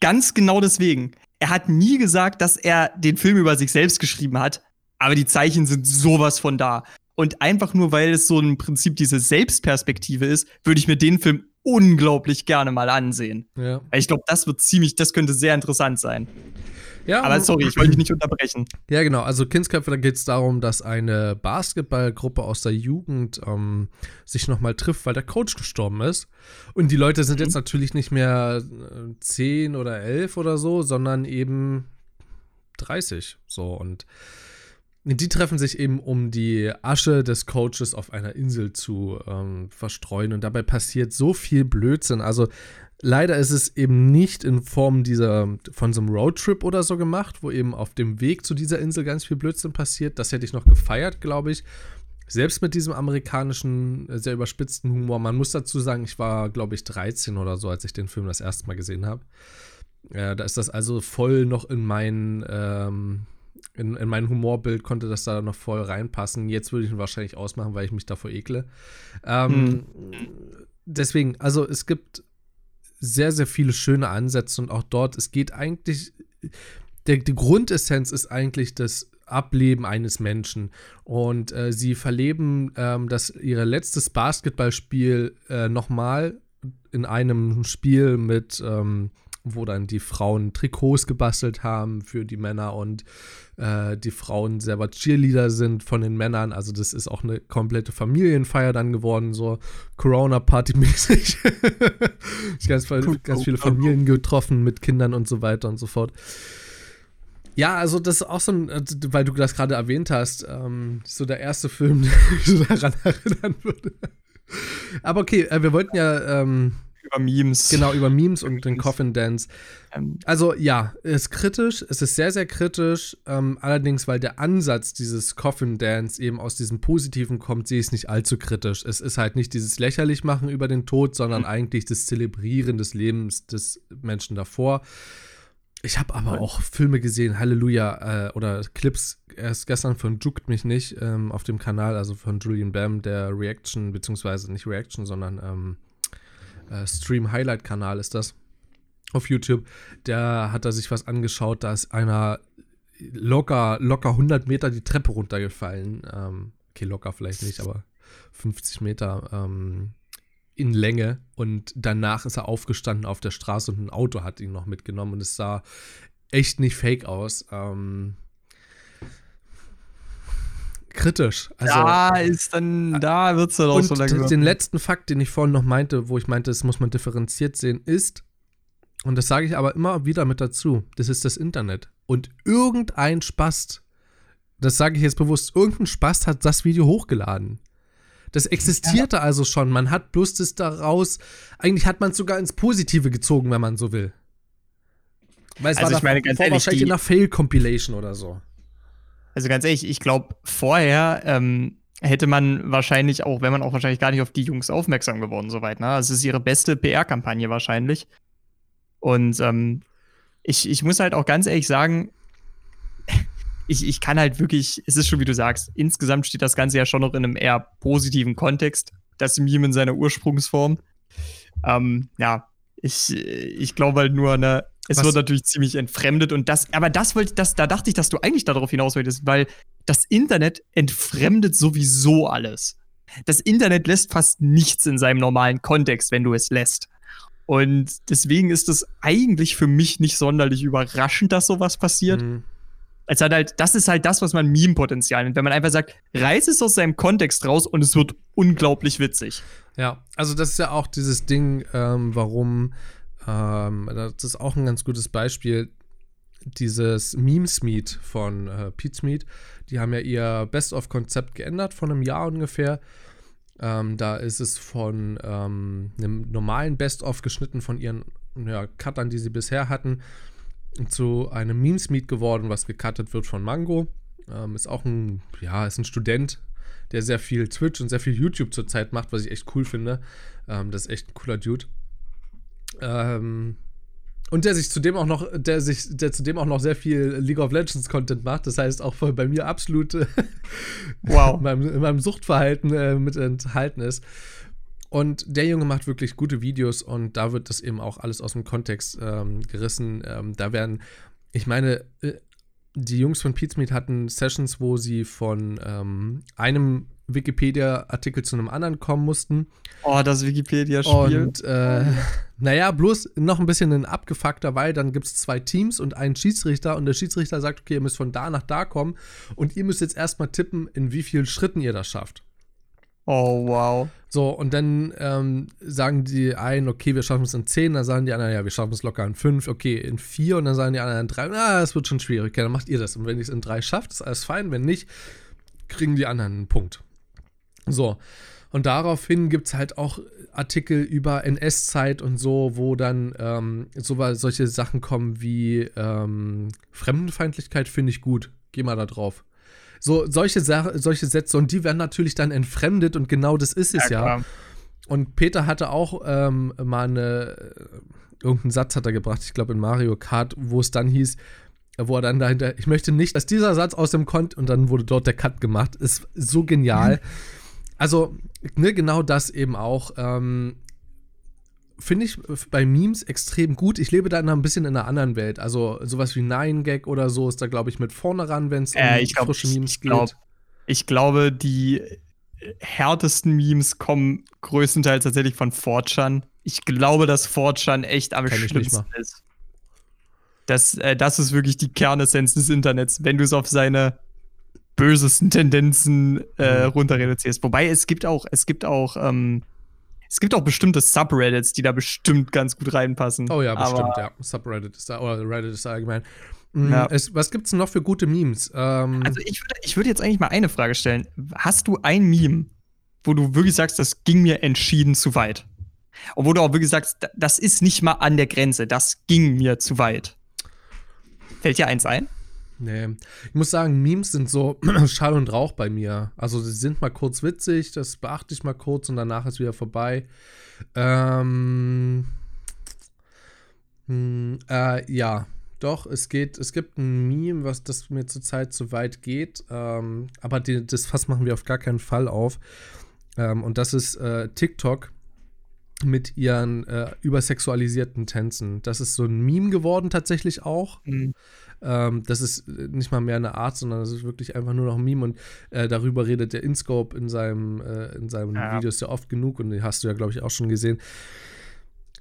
Ganz genau deswegen. Er hat nie gesagt, dass er den Film über sich selbst geschrieben hat, aber die Zeichen sind sowas von da. Und einfach nur, weil es so im Prinzip diese Selbstperspektive ist, würde ich mir den Film unglaublich gerne mal ansehen. Ja. Ich glaube, das wird ziemlich, das könnte sehr interessant sein. Ja, aber sorry, ich wollte dich nicht unterbrechen. Ja, genau. Also Kindsköpfe, da geht es darum, dass eine Basketballgruppe aus der Jugend ähm, sich nochmal trifft, weil der Coach gestorben ist. Und die Leute sind mhm. jetzt natürlich nicht mehr äh, 10 oder 11 oder so, sondern eben 30. So und die treffen sich eben, um die Asche des Coaches auf einer Insel zu ähm, verstreuen. Und dabei passiert so viel Blödsinn. Also leider ist es eben nicht in Form dieser von so einem Roadtrip oder so gemacht, wo eben auf dem Weg zu dieser Insel ganz viel Blödsinn passiert. Das hätte ich noch gefeiert, glaube ich. Selbst mit diesem amerikanischen, äh, sehr überspitzten Humor. Man muss dazu sagen, ich war, glaube ich, 13 oder so, als ich den Film das erste Mal gesehen habe. Ja, da ist das also voll noch in mein, ähm, in, in mein Humorbild konnte das da noch voll reinpassen. Jetzt würde ich ihn wahrscheinlich ausmachen, weil ich mich davor ekle. Ähm, hm. Deswegen, also es gibt sehr, sehr viele schöne Ansätze und auch dort, es geht eigentlich, der, die Grundessenz ist eigentlich das Ableben eines Menschen. Und äh, sie verleben ähm, das, ihr letztes Basketballspiel äh, nochmal in einem Spiel mit ähm, wo dann die Frauen Trikots gebastelt haben für die Männer und äh, die Frauen selber Cheerleader sind von den Männern. Also das ist auch eine komplette Familienfeier dann geworden, so Corona-Party-mäßig. ganz, ganz viele Familien getroffen mit Kindern und so weiter und so fort. Ja, also das ist auch so ein, weil du das gerade erwähnt hast, ähm, so der erste Film, der mich daran erinnern würde. Aber okay, äh, wir wollten ja ähm, über Memes. Genau, über Memes und den Coffin Dance. Ähm, also ja, es ist kritisch, es ist sehr, sehr kritisch. Ähm, allerdings, weil der Ansatz dieses Coffin Dance eben aus diesem Positiven kommt, sehe ich es nicht allzu kritisch. Es ist halt nicht dieses lächerlich machen über den Tod, sondern mhm. eigentlich das Zelebrieren des Lebens des Menschen davor. Ich habe aber auch Filme gesehen, Halleluja, äh, oder Clips erst gestern von Juckt mich nicht ähm, auf dem Kanal, also von Julian Bam, der Reaction, beziehungsweise nicht Reaction, sondern ähm, äh, Stream-Highlight-Kanal ist das auf YouTube. Der hat da sich was angeschaut, da ist einer locker, locker 100 Meter die Treppe runtergefallen. Ähm, okay, locker vielleicht nicht, aber 50 Meter ähm, in Länge. Und danach ist er aufgestanden auf der Straße und ein Auto hat ihn noch mitgenommen. Und es sah echt nicht fake aus. Ähm, kritisch. Also, da ist dann, da wird es dann auch so langsam. Den letzten Fakt, den ich vorhin noch meinte, wo ich meinte, das muss man differenziert sehen, ist, und das sage ich aber immer wieder mit dazu, das ist das Internet. Und irgendein Spast, das sage ich jetzt bewusst, irgendein Spast hat das Video hochgeladen. Das existierte ja. also schon. Man hat bloß das daraus, eigentlich hat man es sogar ins Positive gezogen, wenn man so will. Weil es also war ich meine, ganz ehrlich, wahrscheinlich in einer Fail-Compilation oder so. Also ganz ehrlich, ich glaube, vorher ähm, hätte man wahrscheinlich auch, wenn man auch wahrscheinlich gar nicht auf die Jungs aufmerksam geworden, soweit. Ne? Das ist ihre beste PR-Kampagne wahrscheinlich. Und ähm, ich, ich muss halt auch ganz ehrlich sagen, ich, ich kann halt wirklich, es ist schon wie du sagst, insgesamt steht das Ganze ja schon noch in einem eher positiven Kontext, das Meme in seiner Ursprungsform. Ähm, ja, ich, ich glaube halt nur, ne, es Was? wird natürlich ziemlich entfremdet und das, aber das wollte, das, da dachte ich, dass du eigentlich darauf hinaus wolltest, weil das Internet entfremdet sowieso alles. Das Internet lässt fast nichts in seinem normalen Kontext, wenn du es lässt. Und deswegen ist es eigentlich für mich nicht sonderlich überraschend, dass sowas passiert. Mhm. Es hat halt, das ist halt das, was man Meme-Potenzial nennt. Wenn man einfach sagt, reiß es aus seinem Kontext raus und es wird unglaublich witzig. Ja, also das ist ja auch dieses Ding, ähm, warum ähm, das ist auch ein ganz gutes Beispiel. Dieses Meme-Meet von äh, Pete Smith, die haben ja ihr Best-of-Konzept geändert von einem Jahr ungefähr. Ähm, da ist es von ähm, einem normalen Best-of geschnitten von ihren ja, Cuttern, die sie bisher hatten, zu einem Memes-Meet geworden, was gecuttet wird von Mango. Ähm, ist auch ein, ja, ist ein Student, der sehr viel Twitch und sehr viel YouTube zurzeit macht, was ich echt cool finde. Ähm, das ist echt ein cooler Dude. Ähm, und der sich zudem auch noch, der sich, der zudem auch noch sehr viel League of Legends Content macht. Das heißt auch bei mir absolut wow. in, meinem, in meinem Suchtverhalten äh, mit enthalten ist. Und der Junge macht wirklich gute Videos und da wird das eben auch alles aus dem Kontext ähm, gerissen. Ähm, da werden, ich meine, äh, die Jungs von Pizmeet hatten Sessions, wo sie von ähm, einem Wikipedia-Artikel zu einem anderen kommen mussten. Oh, das Wikipedia-Spiel. Und äh, naja, bloß noch ein bisschen ein abgefuckter, weil dann gibt es zwei Teams und einen Schiedsrichter und der Schiedsrichter sagt, okay, ihr müsst von da nach da kommen und ihr müsst jetzt erstmal tippen, in wie vielen Schritten ihr das schafft. Oh, wow. So, und dann ähm, sagen die einen, okay, wir schaffen es in 10, dann sagen die anderen, ja, wir schaffen es locker in 5, okay, in 4 und dann sagen die anderen in 3, ah, das wird schon schwierig, okay, dann macht ihr das. Und wenn ihr es in 3 schafft, ist alles fein, wenn nicht, kriegen die anderen einen Punkt. So. Und daraufhin gibt es halt auch Artikel über NS-Zeit und so, wo dann ähm, so, solche Sachen kommen wie ähm, Fremdenfeindlichkeit finde ich gut. Geh mal da drauf. So, solche, solche Sätze und die werden natürlich dann entfremdet und genau das ist es ja. ja. und Peter hatte auch ähm, mal eine, äh, irgendeinen Satz hat er gebracht, ich glaube in Mario Kart, wo es dann hieß, wo er dann dahinter, ich möchte nicht, dass dieser Satz aus dem Kont und dann wurde dort der Cut gemacht. Ist so genial. Also, ne, genau das eben auch. Ähm, Finde ich bei Memes extrem gut. Ich lebe da in ein bisschen in einer anderen Welt. Also, sowas wie Nine Gag oder so ist da, glaube ich, mit vorne ran, wenn es äh, um glaub, frische Memes ich, ich glaub, geht. Ich glaube, die härtesten Memes kommen größtenteils tatsächlich von 4chan. Ich glaube, dass 4chan echt am schlimmsten ist. Das, äh, das ist wirklich die Kernessenz des Internets, wenn du es auf seine bösesten Tendenzen äh, mhm. runter reduzierst. Wobei es gibt auch, es gibt auch, ähm, es gibt auch bestimmte Subreddits, die da bestimmt ganz gut reinpassen. Oh ja, bestimmt, ja. Subreddit ist da, oder Reddit ist da allgemein. Mhm, ja. Es, was gibt's noch für gute Memes? Ähm, also ich würde, ich würde jetzt eigentlich mal eine Frage stellen. Hast du ein Meme, wo du wirklich sagst, das ging mir entschieden zu weit? Wo du auch wirklich sagst, das ist nicht mal an der Grenze, das ging mir zu weit. Fällt dir eins ein? Nee. Ich muss sagen, Memes sind so Schall und Rauch bei mir. Also, sie sind mal kurz witzig, das beachte ich mal kurz und danach ist wieder vorbei. Ähm. Hm, äh, ja, doch, es geht, es gibt ein Meme, was das mir zurzeit zu weit geht. Ähm, aber die, das Fass machen wir auf gar keinen Fall auf. Ähm, und das ist äh, TikTok mit ihren äh, übersexualisierten Tänzen. Das ist so ein Meme geworden tatsächlich auch. Mhm. Ähm, das ist nicht mal mehr eine Art, sondern das ist wirklich einfach nur noch ein Meme und äh, darüber redet der InScope in seinem, äh, in seinem ja. Videos ja oft genug und den hast du ja, glaube ich, auch schon gesehen.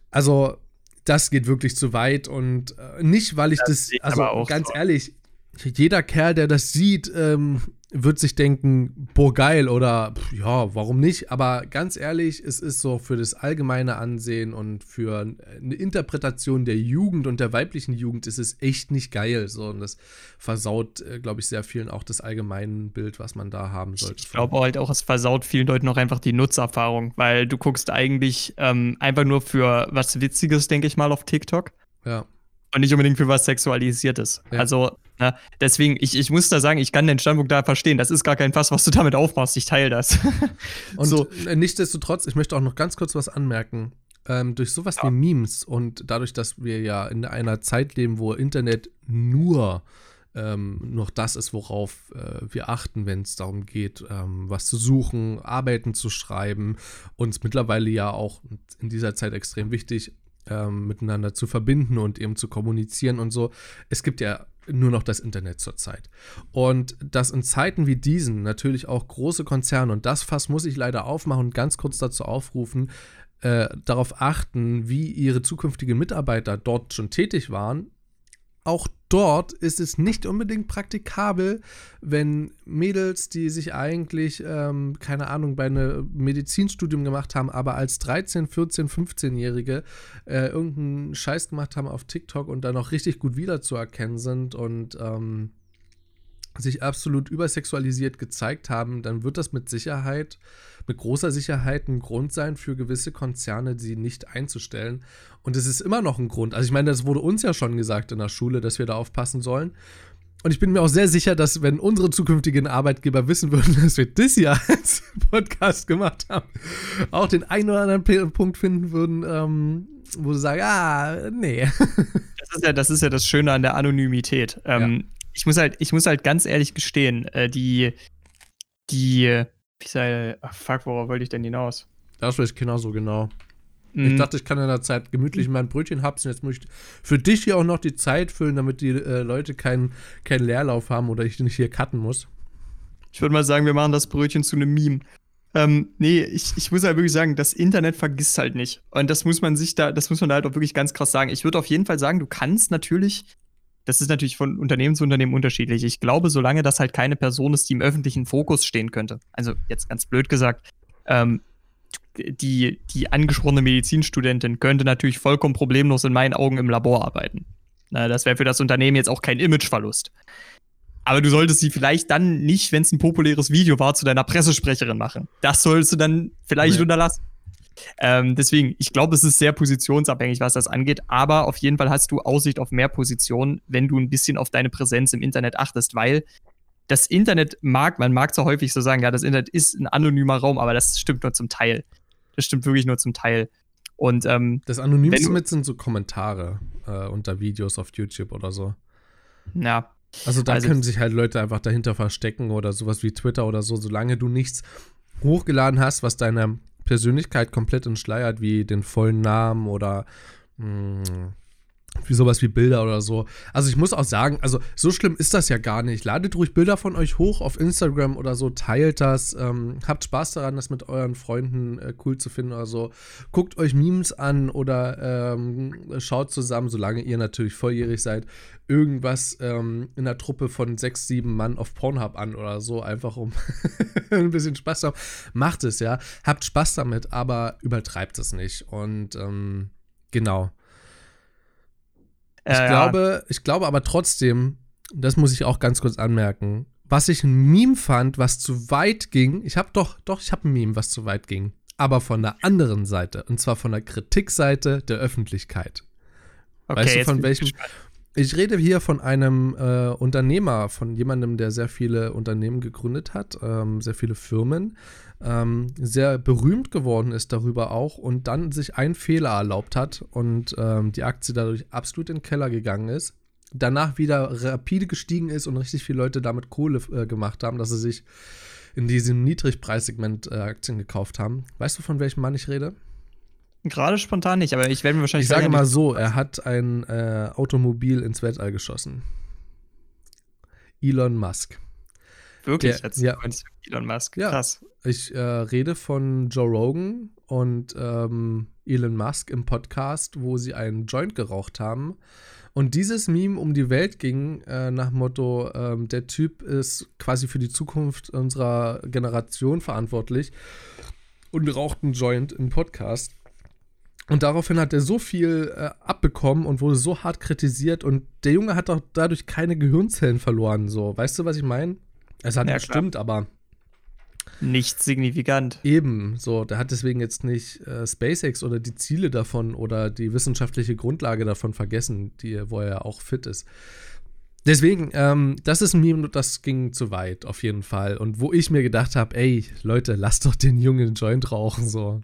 Also, das geht wirklich zu weit und äh, nicht, weil ich das, das also ganz so. ehrlich, jeder Kerl, der das sieht, ähm, wird sich denken, boah, geil oder ja, warum nicht? Aber ganz ehrlich, es ist so für das allgemeine Ansehen und für eine Interpretation der Jugend und der weiblichen Jugend ist es echt nicht geil. So, und das versaut, äh, glaube ich, sehr vielen auch das allgemeine Bild, was man da haben sollte. Ich glaube halt auch, es versaut vielen Leuten auch einfach die Nutzerfahrung, weil du guckst eigentlich ähm, einfach nur für was Witziges, denke ich mal, auf TikTok. Ja. Und nicht unbedingt für was Sexualisiertes. Ja. Also, na, deswegen, ich, ich muss da sagen, ich kann den Standpunkt da verstehen. Das ist gar kein Fass, was du damit aufmachst. Ich teile das. und so. Äh, nichtsdestotrotz, ich möchte auch noch ganz kurz was anmerken. Ähm, durch sowas ja. wie Memes und dadurch, dass wir ja in einer Zeit leben, wo Internet nur ähm, noch das ist, worauf äh, wir achten, wenn es darum geht, ähm, was zu suchen, Arbeiten zu schreiben, uns mittlerweile ja auch in dieser Zeit extrem wichtig, ähm, miteinander zu verbinden und eben zu kommunizieren und so. Es gibt ja nur noch das Internet zurzeit. Und dass in Zeiten wie diesen natürlich auch große Konzerne, und das Fass muss ich leider aufmachen und ganz kurz dazu aufrufen, äh, darauf achten, wie ihre zukünftigen Mitarbeiter dort schon tätig waren, auch dort ist es nicht unbedingt praktikabel, wenn Mädels, die sich eigentlich, ähm, keine Ahnung, bei einem Medizinstudium gemacht haben, aber als 13, 14, 15-Jährige äh, irgendeinen Scheiß gemacht haben auf TikTok und dann noch richtig gut wiederzuerkennen sind und ähm, sich absolut übersexualisiert gezeigt haben, dann wird das mit Sicherheit, mit großer Sicherheit ein Grund sein für gewisse Konzerne, sie nicht einzustellen. Und es ist immer noch ein Grund. Also ich meine, das wurde uns ja schon gesagt in der Schule, dass wir da aufpassen sollen. Und ich bin mir auch sehr sicher, dass wenn unsere zukünftigen Arbeitgeber wissen würden, dass wir das hier als Podcast gemacht haben, auch den einen oder anderen Punkt finden würden, ähm, wo sie sagen, ah, nee. Das ist ja das, ist ja das Schöne an der Anonymität. Ähm, ja ich muss halt, ich muss halt ganz ehrlich gestehen, äh, die, die, wie sei, ach fuck, worauf wollte ich denn hinaus? Das weiß ich genauso genau. Mhm. Ich dachte, ich kann in der Zeit gemütlich mein Brötchen hapsen. Jetzt muss ich für dich hier auch noch die Zeit füllen, damit die äh, Leute keinen kein Leerlauf haben oder ich nicht hier cutten muss. Ich würde mal sagen, wir machen das Brötchen zu einem Meme. Ähm, nee, ich, ich muss halt wirklich sagen, das Internet vergisst halt nicht. Und das muss man sich da, das muss man da halt auch wirklich ganz krass sagen. Ich würde auf jeden Fall sagen, du kannst natürlich das ist natürlich von Unternehmen zu Unternehmen unterschiedlich. Ich glaube, solange das halt keine Person ist, die im öffentlichen Fokus stehen könnte, also jetzt ganz blöd gesagt, ähm, die, die angesprochene Medizinstudentin könnte natürlich vollkommen problemlos in meinen Augen im Labor arbeiten. Na, das wäre für das Unternehmen jetzt auch kein Imageverlust. Aber du solltest sie vielleicht dann nicht, wenn es ein populäres Video war, zu deiner Pressesprecherin machen. Das solltest du dann vielleicht nee. unterlassen. Ähm, deswegen, ich glaube, es ist sehr positionsabhängig, was das angeht, aber auf jeden Fall hast du Aussicht auf mehr Positionen, wenn du ein bisschen auf deine Präsenz im Internet achtest, weil das Internet mag, man mag zwar häufig so sagen, ja, das Internet ist ein anonymer Raum, aber das stimmt nur zum Teil. Das stimmt wirklich nur zum Teil. Und ähm, das Anonymste mit sind so Kommentare äh, unter Videos auf YouTube oder so. Ja. Also da also, können sich halt Leute einfach dahinter verstecken oder sowas wie Twitter oder so, solange du nichts hochgeladen hast, was deine Persönlichkeit komplett entschleiert, wie den vollen Namen oder mh, hm, wie sowas wie Bilder oder so. Also ich muss auch sagen, also so schlimm ist das ja gar nicht. Ladet ruhig Bilder von euch hoch auf Instagram oder so, teilt das, ähm, habt Spaß daran, das mit euren Freunden äh, cool zu finden oder so. Guckt euch Memes an oder ähm, schaut zusammen, solange ihr natürlich volljährig seid, irgendwas ähm, in einer Truppe von sechs, sieben Mann auf Pornhub an oder so, einfach um ein bisschen Spaß zu haben. Macht es, ja. Habt Spaß damit, aber übertreibt es nicht. Und ähm, genau. Ich, äh, glaube, ich glaube aber trotzdem, das muss ich auch ganz kurz anmerken, was ich ein Meme fand, was zu weit ging, ich habe doch, doch, ich habe ein Meme, was zu weit ging, aber von der anderen Seite, und zwar von der Kritikseite der Öffentlichkeit. Okay, weißt du, von welchem? Ich rede hier von einem äh, Unternehmer, von jemandem, der sehr viele Unternehmen gegründet hat, ähm, sehr viele Firmen, ähm, sehr berühmt geworden ist darüber auch und dann sich einen Fehler erlaubt hat und ähm, die Aktie dadurch absolut in den Keller gegangen ist. Danach wieder rapide gestiegen ist und richtig viele Leute damit Kohle äh, gemacht haben, dass sie sich in diesem Niedrigpreissegment äh, Aktien gekauft haben. Weißt du, von welchem Mann ich rede? Gerade spontan nicht, aber ich werde mir wahrscheinlich. Ich sage mal so, er hat ein äh, Automobil ins Weltall geschossen. Elon Musk. Wirklich? Der, jetzt ja. Elon Musk. Ja. Krass. Ich äh, rede von Joe Rogan und ähm, Elon Musk im Podcast, wo sie einen Joint geraucht haben. Und dieses Meme um die Welt ging äh, nach Motto, ähm, der Typ ist quasi für die Zukunft unserer Generation verantwortlich und raucht einen Joint im Podcast. Und daraufhin hat er so viel äh, abbekommen und wurde so hart kritisiert und der Junge hat doch dadurch keine Gehirnzellen verloren. So, weißt du, was ich meine? Es hat ja, nicht stimmt, aber nicht signifikant. Eben, so, der hat deswegen jetzt nicht äh, SpaceX oder die Ziele davon oder die wissenschaftliche Grundlage davon vergessen, die, wo er ja auch fit ist. Deswegen, ähm, das ist ein Meme, das ging zu weit, auf jeden Fall. Und wo ich mir gedacht habe, ey, Leute, lasst doch den Jungen Joint rauchen, so.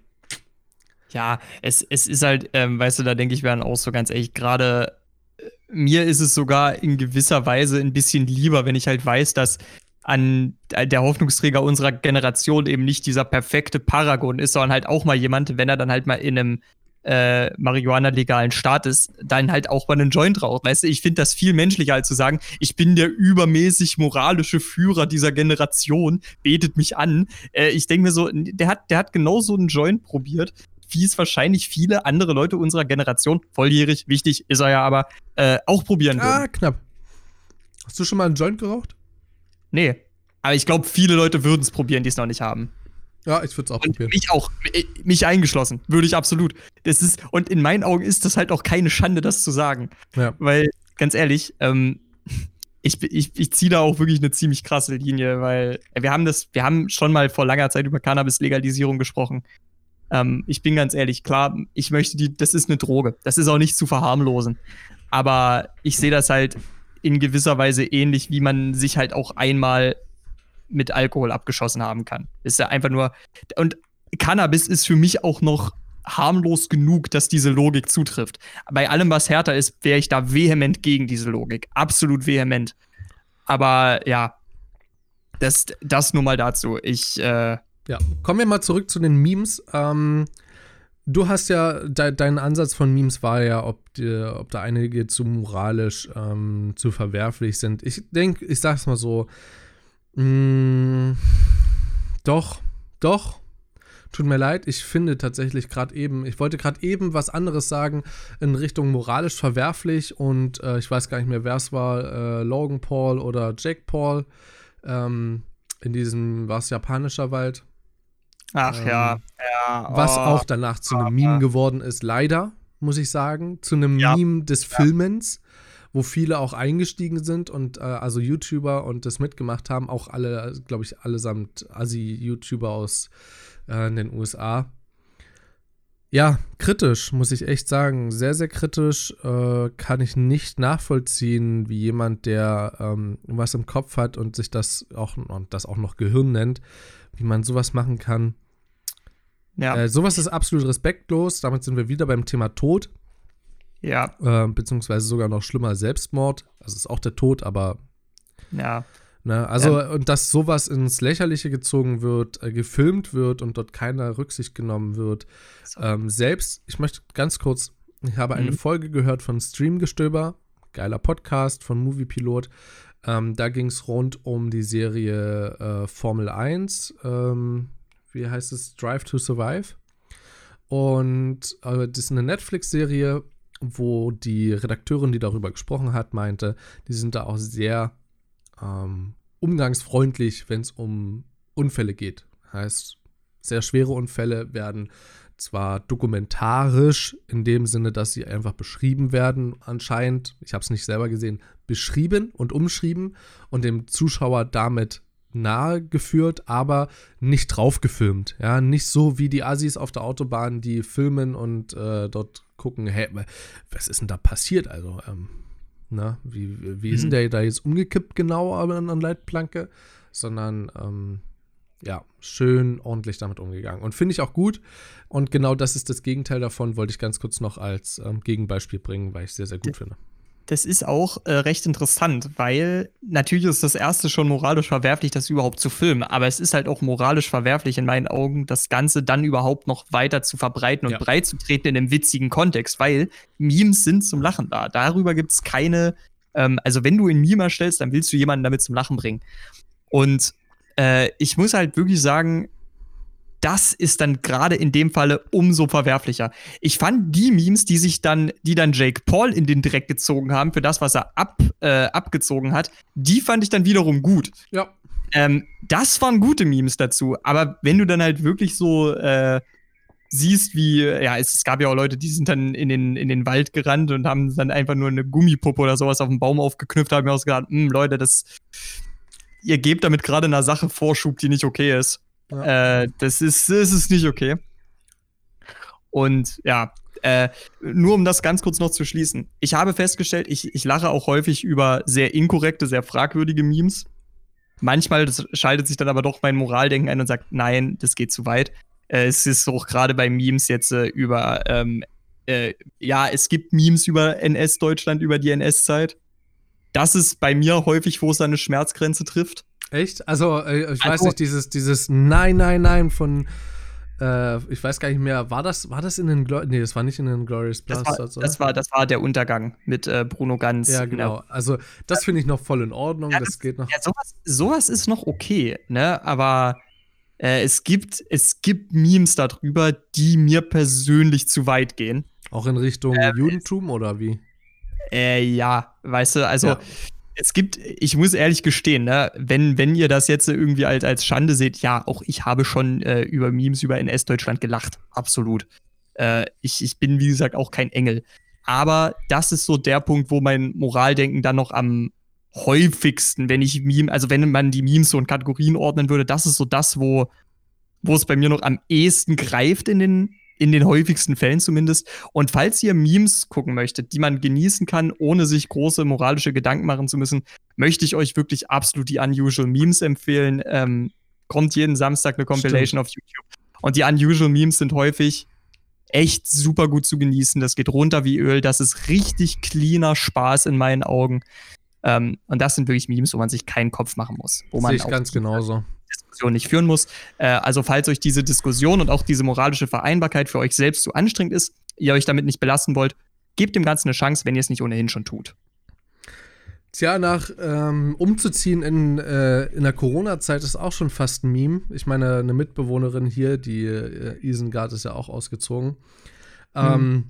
Ja, es, es ist halt, ähm, weißt du, da denke ich mir dann auch so ganz ehrlich, gerade äh, mir ist es sogar in gewisser Weise ein bisschen lieber, wenn ich halt weiß, dass an der Hoffnungsträger unserer Generation eben nicht dieser perfekte Paragon ist, sondern halt auch mal jemand, wenn er dann halt mal in einem äh, Marihuana-legalen Staat ist, dann halt auch mal einen Joint raucht. Weißt du, ich finde das viel menschlicher, als zu sagen, ich bin der übermäßig moralische Führer dieser Generation, betet mich an. Äh, ich denke mir so, der hat, der hat genau so einen Joint probiert wie es wahrscheinlich viele andere Leute unserer Generation, volljährig, wichtig ist er ja aber, äh, auch probieren würden. Ah, knapp. Hast du schon mal einen Joint geraucht? Nee. Aber ich glaube, viele Leute würden es probieren, die es noch nicht haben. Ja, ich würde es auch und probieren. Mich auch, mich eingeschlossen, würde ich absolut. Das ist, und in meinen Augen ist das halt auch keine Schande, das zu sagen. Ja. Weil, ganz ehrlich, ähm, ich, ich, ich ziehe da auch wirklich eine ziemlich krasse Linie, weil wir haben das, wir haben schon mal vor langer Zeit über Cannabis-Legalisierung gesprochen. Ähm, ich bin ganz ehrlich, klar, ich möchte die, das ist eine Droge. Das ist auch nicht zu verharmlosen. Aber ich sehe das halt in gewisser Weise ähnlich, wie man sich halt auch einmal mit Alkohol abgeschossen haben kann. Ist ja einfach nur. Und Cannabis ist für mich auch noch harmlos genug, dass diese Logik zutrifft. Bei allem, was härter ist, wäre ich da vehement gegen diese Logik. Absolut vehement. Aber ja, das, das nur mal dazu. Ich, äh, ja, kommen wir mal zurück zu den Memes. Ähm, du hast ja, de dein Ansatz von Memes war ja, ob, die, ob da einige zu moralisch, ähm, zu verwerflich sind. Ich denke, ich sag's mal so, mh, mm, doch, doch, Tut mir leid, ich finde tatsächlich gerade eben, ich wollte gerade eben was anderes sagen in Richtung moralisch verwerflich und äh, ich weiß gar nicht mehr, wer es war, äh, Logan Paul oder Jake Paul ähm, in diesem, war es japanischer Wald? Ach ähm, ja, ja. Oh, was auch danach zu einem Meme geworden ist, leider, muss ich sagen. Zu einem ja, Meme des. Filmens, wo viele auch eingestiegen sind und äh, also YouTuber und das mitgemacht haben. Auch alle, glaube ich, allesamt Asi-YouTuber aus äh, den USA. Ja, kritisch, muss ich echt sagen. Sehr, sehr kritisch. Äh, kann ich nicht nachvollziehen, wie jemand, der ähm, was im Kopf hat und sich das auch, und das auch noch Gehirn nennt, wie man sowas machen kann. Ja. Äh, sowas ist absolut respektlos. Damit sind wir wieder beim Thema Tod. Ja. Äh, beziehungsweise sogar noch schlimmer Selbstmord. Das ist auch der Tod, aber. Ja. Ne, also, ja. und dass sowas ins Lächerliche gezogen wird, äh, gefilmt wird und dort keiner Rücksicht genommen wird. So. Ähm, selbst, ich möchte ganz kurz, ich habe mhm. eine Folge gehört von Streamgestöber, geiler Podcast von Moviepilot. Ähm, da ging es rund um die Serie äh, Formel 1. Ähm, wie heißt es? Drive to Survive. Und äh, das ist eine Netflix-Serie, wo die Redakteurin, die darüber gesprochen hat, meinte, die sind da auch sehr ähm, umgangsfreundlich, wenn es um Unfälle geht. Heißt, sehr schwere Unfälle werden zwar dokumentarisch in dem Sinne, dass sie einfach beschrieben werden, anscheinend, ich habe es nicht selber gesehen, beschrieben und umschrieben und dem Zuschauer damit nahe geführt, aber nicht drauf gefilmt. Ja, nicht so wie die Assis auf der Autobahn, die filmen und äh, dort gucken, hey, was ist denn da passiert? Also, ähm, na, wie, wie ist denn mhm. der da jetzt umgekippt genau an, an Leitplanke? Sondern, ähm, ja, schön ordentlich damit umgegangen. Und finde ich auch gut. Und genau das ist das Gegenteil davon, wollte ich ganz kurz noch als ähm, Gegenbeispiel bringen, weil ich sehr, sehr gut finde das ist auch äh, recht interessant, weil natürlich ist das erste schon moralisch verwerflich, das überhaupt zu filmen, aber es ist halt auch moralisch verwerflich in meinen Augen, das Ganze dann überhaupt noch weiter zu verbreiten und ja. breit zu treten in einem witzigen Kontext, weil Memes sind zum Lachen da. Darüber gibt es keine, ähm, also wenn du ein Meme erstellst, dann willst du jemanden damit zum Lachen bringen. Und äh, ich muss halt wirklich sagen, das ist dann gerade in dem Falle umso verwerflicher. Ich fand die Memes, die sich dann, die dann Jake Paul in den Dreck gezogen haben für das, was er ab, äh, abgezogen hat, die fand ich dann wiederum gut. Ja. Ähm, das waren gute Memes dazu. Aber wenn du dann halt wirklich so äh, siehst, wie, ja, es, es, gab ja auch Leute, die sind dann in den, in den Wald gerannt und haben dann einfach nur eine Gummipuppe oder sowas auf den Baum aufgeknüpft, haben mir ausgedacht, hm, Leute, das, ihr gebt damit gerade einer Sache Vorschub, die nicht okay ist. Ja. Äh, das, ist, das ist nicht okay. Und ja, äh, nur um das ganz kurz noch zu schließen. Ich habe festgestellt, ich, ich lache auch häufig über sehr inkorrekte, sehr fragwürdige Memes. Manchmal schaltet sich dann aber doch mein Moraldenken ein und sagt, nein, das geht zu weit. Äh, es ist auch gerade bei Memes jetzt äh, über, ähm, äh, ja, es gibt Memes über NS-Deutschland, über die NS-Zeit. Das ist bei mir häufig, wo es eine Schmerzgrenze trifft. Echt? Also, äh, ich also, weiß nicht, dieses, dieses Nein, Nein, Nein von, äh, ich weiß gar nicht mehr, war das, war das in den, Glo nee, das war nicht in den Glorious Plus. Das war, also, das war, das war der Untergang mit äh, Bruno Ganz. Ja, genau. Also, das finde ich noch voll in Ordnung, ja, das, das, geht noch. Ja, sowas, sowas ist noch okay, ne, aber äh, es gibt, es gibt Memes darüber, die mir persönlich zu weit gehen. Auch in Richtung ähm, Judentum oder wie? Äh, ja, weißt du, also ja es gibt, ich muss ehrlich gestehen, ne, wenn, wenn ihr das jetzt irgendwie als, als Schande seht, ja, auch ich habe schon äh, über Memes über NS-Deutschland gelacht. Absolut. Äh, ich, ich bin, wie gesagt, auch kein Engel. Aber das ist so der Punkt, wo mein Moraldenken dann noch am häufigsten, wenn ich Meme, also wenn man die Memes so in Kategorien ordnen würde, das ist so das, wo, wo es bei mir noch am ehesten greift in den, in den häufigsten Fällen zumindest. Und falls ihr Memes gucken möchtet, die man genießen kann, ohne sich große moralische Gedanken machen zu müssen, möchte ich euch wirklich absolut die Unusual Memes empfehlen. Ähm, kommt jeden Samstag eine Compilation Stimmt. auf YouTube. Und die Unusual Memes sind häufig echt super gut zu genießen. Das geht runter wie Öl. Das ist richtig cleaner Spaß in meinen Augen. Ähm, und das sind wirklich Memes, wo man sich keinen Kopf machen muss. Wo man Sehe ich ganz genauso. Diskussion nicht führen muss. Äh, also falls euch diese Diskussion und auch diese moralische Vereinbarkeit für euch selbst zu anstrengend ist, ihr euch damit nicht belasten wollt, gebt dem Ganzen eine Chance, wenn ihr es nicht ohnehin schon tut. Tja, nach ähm, umzuziehen in, äh, in der Corona-Zeit ist auch schon fast ein Meme. Ich meine, eine Mitbewohnerin hier, die äh, Isengard, ist ja auch ausgezogen. Ähm, mhm.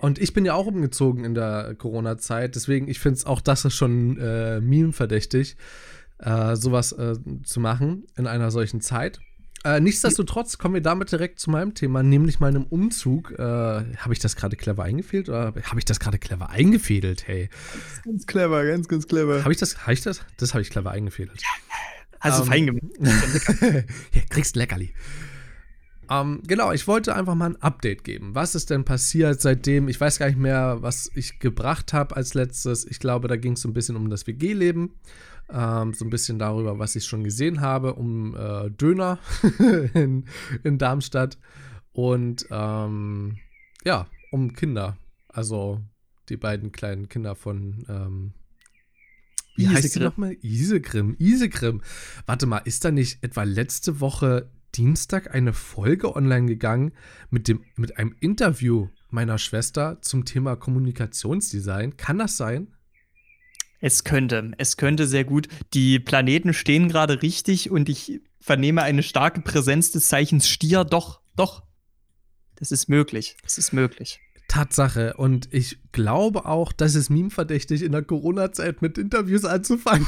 Und ich bin ja auch umgezogen in der Corona-Zeit, deswegen, ich finde es auch, das ist schon äh, Meme-verdächtig äh, sowas äh, zu machen in einer solchen Zeit. Äh, nichtsdestotrotz kommen wir damit direkt zu meinem Thema, nämlich meinem Umzug. Äh, habe ich das gerade clever eingefehlt oder habe ich das gerade clever eingefädelt? Hey. Ganz clever, ganz, ganz clever. Habe ich das? Habe ich das? Das habe ich clever eingefädelt. Hast du um, fein gemacht. Hier, kriegst Leckerli. Um, ähm, genau, ich wollte einfach mal ein Update geben. Was ist denn passiert seitdem? Ich weiß gar nicht mehr, was ich gebracht habe als letztes. Ich glaube, da ging es so ein bisschen um das WG-Leben. Ähm, so ein bisschen darüber, was ich schon gesehen habe, um äh, Döner in, in Darmstadt und ähm, ja, um Kinder. Also die beiden kleinen Kinder von ähm, wie Isegrim. heißt sie nochmal? Isegrim. Isegrim. Warte mal, ist da nicht etwa letzte Woche Dienstag eine Folge online gegangen mit, dem, mit einem Interview meiner Schwester zum Thema Kommunikationsdesign? Kann das sein? Es könnte, es könnte sehr gut. Die Planeten stehen gerade richtig und ich vernehme eine starke Präsenz des Zeichens Stier. Doch, doch. Das ist möglich. Das ist möglich. Tatsache. Und ich glaube auch, das ist meme-verdächtig, in der Corona-Zeit mit Interviews anzufangen.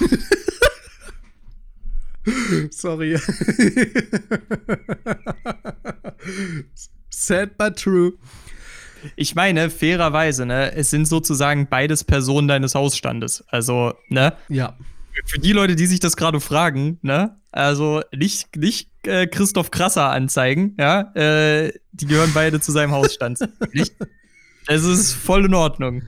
Sorry. Sad but true. Ich meine, fairerweise, ne, es sind sozusagen beides Personen deines Hausstandes. Also, ne, Ja. für die Leute, die sich das gerade fragen, ne, also nicht, nicht äh, Christoph Krasser anzeigen, ja, äh, die gehören beide zu seinem Hausstand. nicht? Es ist voll in Ordnung.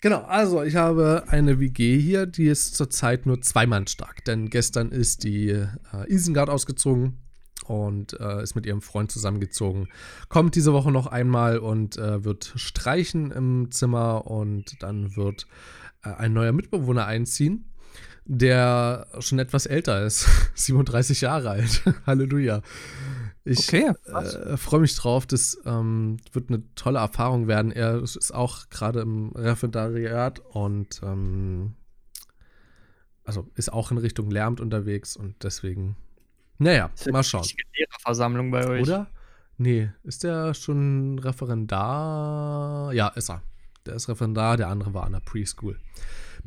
Genau, also ich habe eine WG hier, die ist zurzeit nur zwei Mann stark, denn gestern ist die äh, Isengard ausgezogen und äh, ist mit ihrem Freund zusammengezogen. Kommt diese Woche noch einmal und äh, wird streichen im Zimmer und dann wird äh, ein neuer Mitbewohner einziehen, der schon etwas älter ist, 37 Jahre alt. Halleluja. Ich Okay, äh, freue mich drauf. Das ähm, wird eine tolle Erfahrung werden. Er ist auch gerade im Referendariat und ähm, also ist auch in Richtung Lehramt unterwegs und deswegen, naja, mal schauen. Lehrerversammlung bei euch. Oder? Nee, ist der schon Referendar? Ja, ist er. Der ist Referendar, der andere war an der Preschool.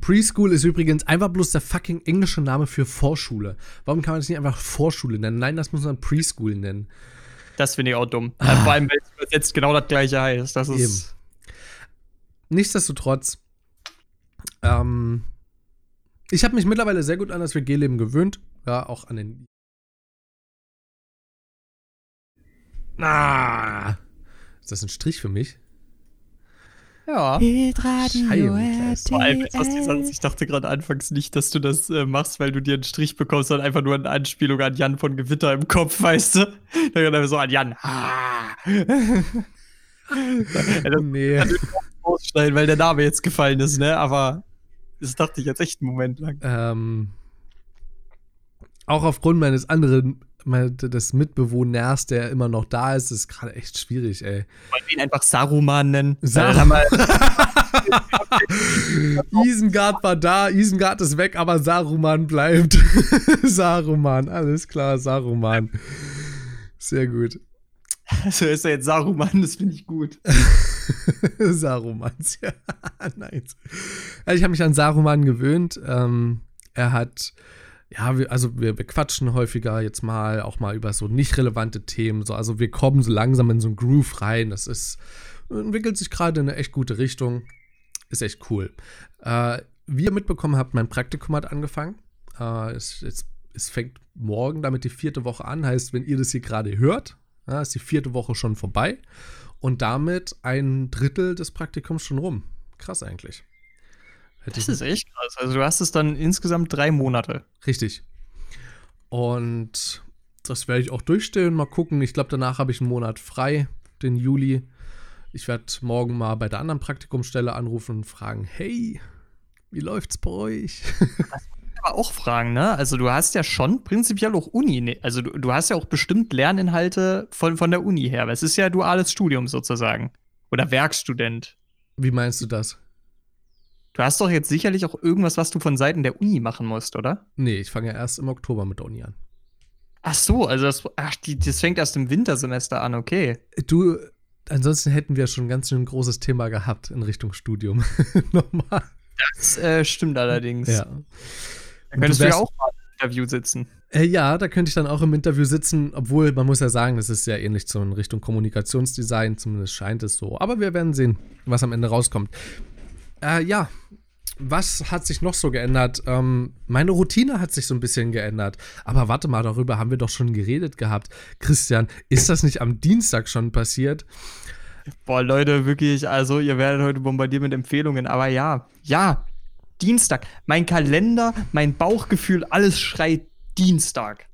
Preschool ist übrigens einfach bloß der fucking englische Name für Vorschule. Warum kann man das nicht einfach Vorschule nennen? Nein, das muss man Preschool nennen. Das finde ich auch dumm. Vor allem, weil es jetzt genau das gleiche heißt. Das ist. Nichtsdestotrotz, ähm, ich habe mich mittlerweile sehr gut an das WG-Leben gewöhnt. Ja, auch an den. Ah! Ist das ein Strich für mich? Ja. Vor allem, gesagt, ich dachte gerade anfangs nicht, dass du das äh, machst, weil du dir einen Strich bekommst, sondern einfach nur eine Anspielung an Jan von Gewitter im Kopf, weißt du? Dann einfach so an Jan. Ah. Oh, nee. Ausschneiden, weil der Name jetzt gefallen ist, ne? Aber das dachte ich jetzt echt einen Moment lang. Ähm, auch aufgrund meines anderen, mein- des Mitbewohners, der immer noch da ist, ist gerade echt schwierig, ey. Wollen wir ihn einfach Saruman nennen? Saruman. Isengard war da, Isengard ist weg, aber Saruman bleibt. Saruman, alles klar, Saruman. Sehr gut. Also ist er jetzt Saruman, das finde ich gut. Sarumans, ja, nice. Ich habe mich an Saruman gewöhnt. Ähm, er hat, ja, wir, also wir, wir quatschen häufiger jetzt mal, auch mal über so nicht relevante Themen. So, also wir kommen so langsam in so einen Groove rein. Das ist, entwickelt sich gerade in eine echt gute Richtung. Ist echt cool. Äh, wie ihr mitbekommen habt, mein Praktikum hat angefangen. Äh, es, es, es fängt morgen damit die vierte Woche an. Heißt, wenn ihr das hier gerade hört, ja, ist die vierte Woche schon vorbei. Und damit ein Drittel des Praktikums schon rum. Krass eigentlich. Das ist echt krass. Also du hast es dann insgesamt drei Monate. Richtig. Und das werde ich auch durchstehen. Mal gucken. Ich glaube, danach habe ich einen Monat frei, den Juli. Ich werde morgen mal bei der anderen Praktikumsstelle anrufen und fragen: Hey, wie läuft's bei euch? Aber auch fragen, ne? Also du hast ja schon prinzipiell auch Uni, ne? also du, du hast ja auch bestimmt Lerninhalte von, von der Uni her. weil Es ist ja duales Studium sozusagen. Oder Werkstudent. Wie meinst du das? Du hast doch jetzt sicherlich auch irgendwas, was du von Seiten der Uni machen musst, oder? Nee, ich fange ja erst im Oktober mit der Uni an. Ach so, also das, ach, die, das fängt erst im Wintersemester an, okay. Du, ansonsten hätten wir schon ganz schön ein großes Thema gehabt in Richtung Studium. Nochmal. Das äh, stimmt allerdings. Ja. Da könntest du, du ja wärst- auch mal im Interview sitzen. Äh, ja, da könnte ich dann auch im Interview sitzen, obwohl man muss ja sagen, das ist ja ähnlich so in Richtung Kommunikationsdesign, zumindest scheint es so. Aber wir werden sehen, was am Ende rauskommt. Äh, ja, was hat sich noch so geändert? Ähm, meine Routine hat sich so ein bisschen geändert. Aber warte mal, darüber haben wir doch schon geredet gehabt. Christian, ist das nicht am Dienstag schon passiert? Boah, Leute, wirklich, also ihr werdet heute bombardiert mit Empfehlungen, aber ja, ja, Dienstag. Mein Kalender, mein Bauchgefühl, alles schreit Dienstag.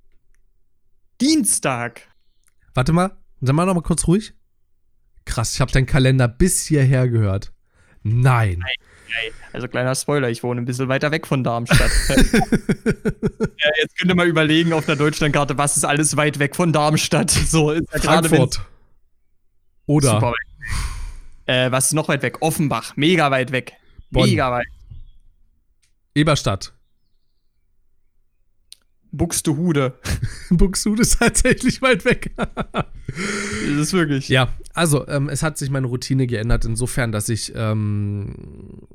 Dienstag. Warte mal, sag mal noch mal kurz ruhig. Krass, ich habe deinen Kalender bis hierher gehört. Nein. Nein. Also kleiner Spoiler, ich wohne ein bisschen weiter weg von Darmstadt. ja, jetzt könnt ihr mal überlegen auf der Deutschlandkarte, was ist alles weit weg von Darmstadt. So ist ja Frankfurt. Oder. Super weit. Äh, was ist noch weit weg? Offenbach, mega weit weg. Bonn. Mega weit. Eberstadt. Buxtehude. Buxtehude ist tatsächlich weit weg. das ist wirklich. Ja, also ähm, es hat sich meine Routine geändert insofern, dass ich, ähm,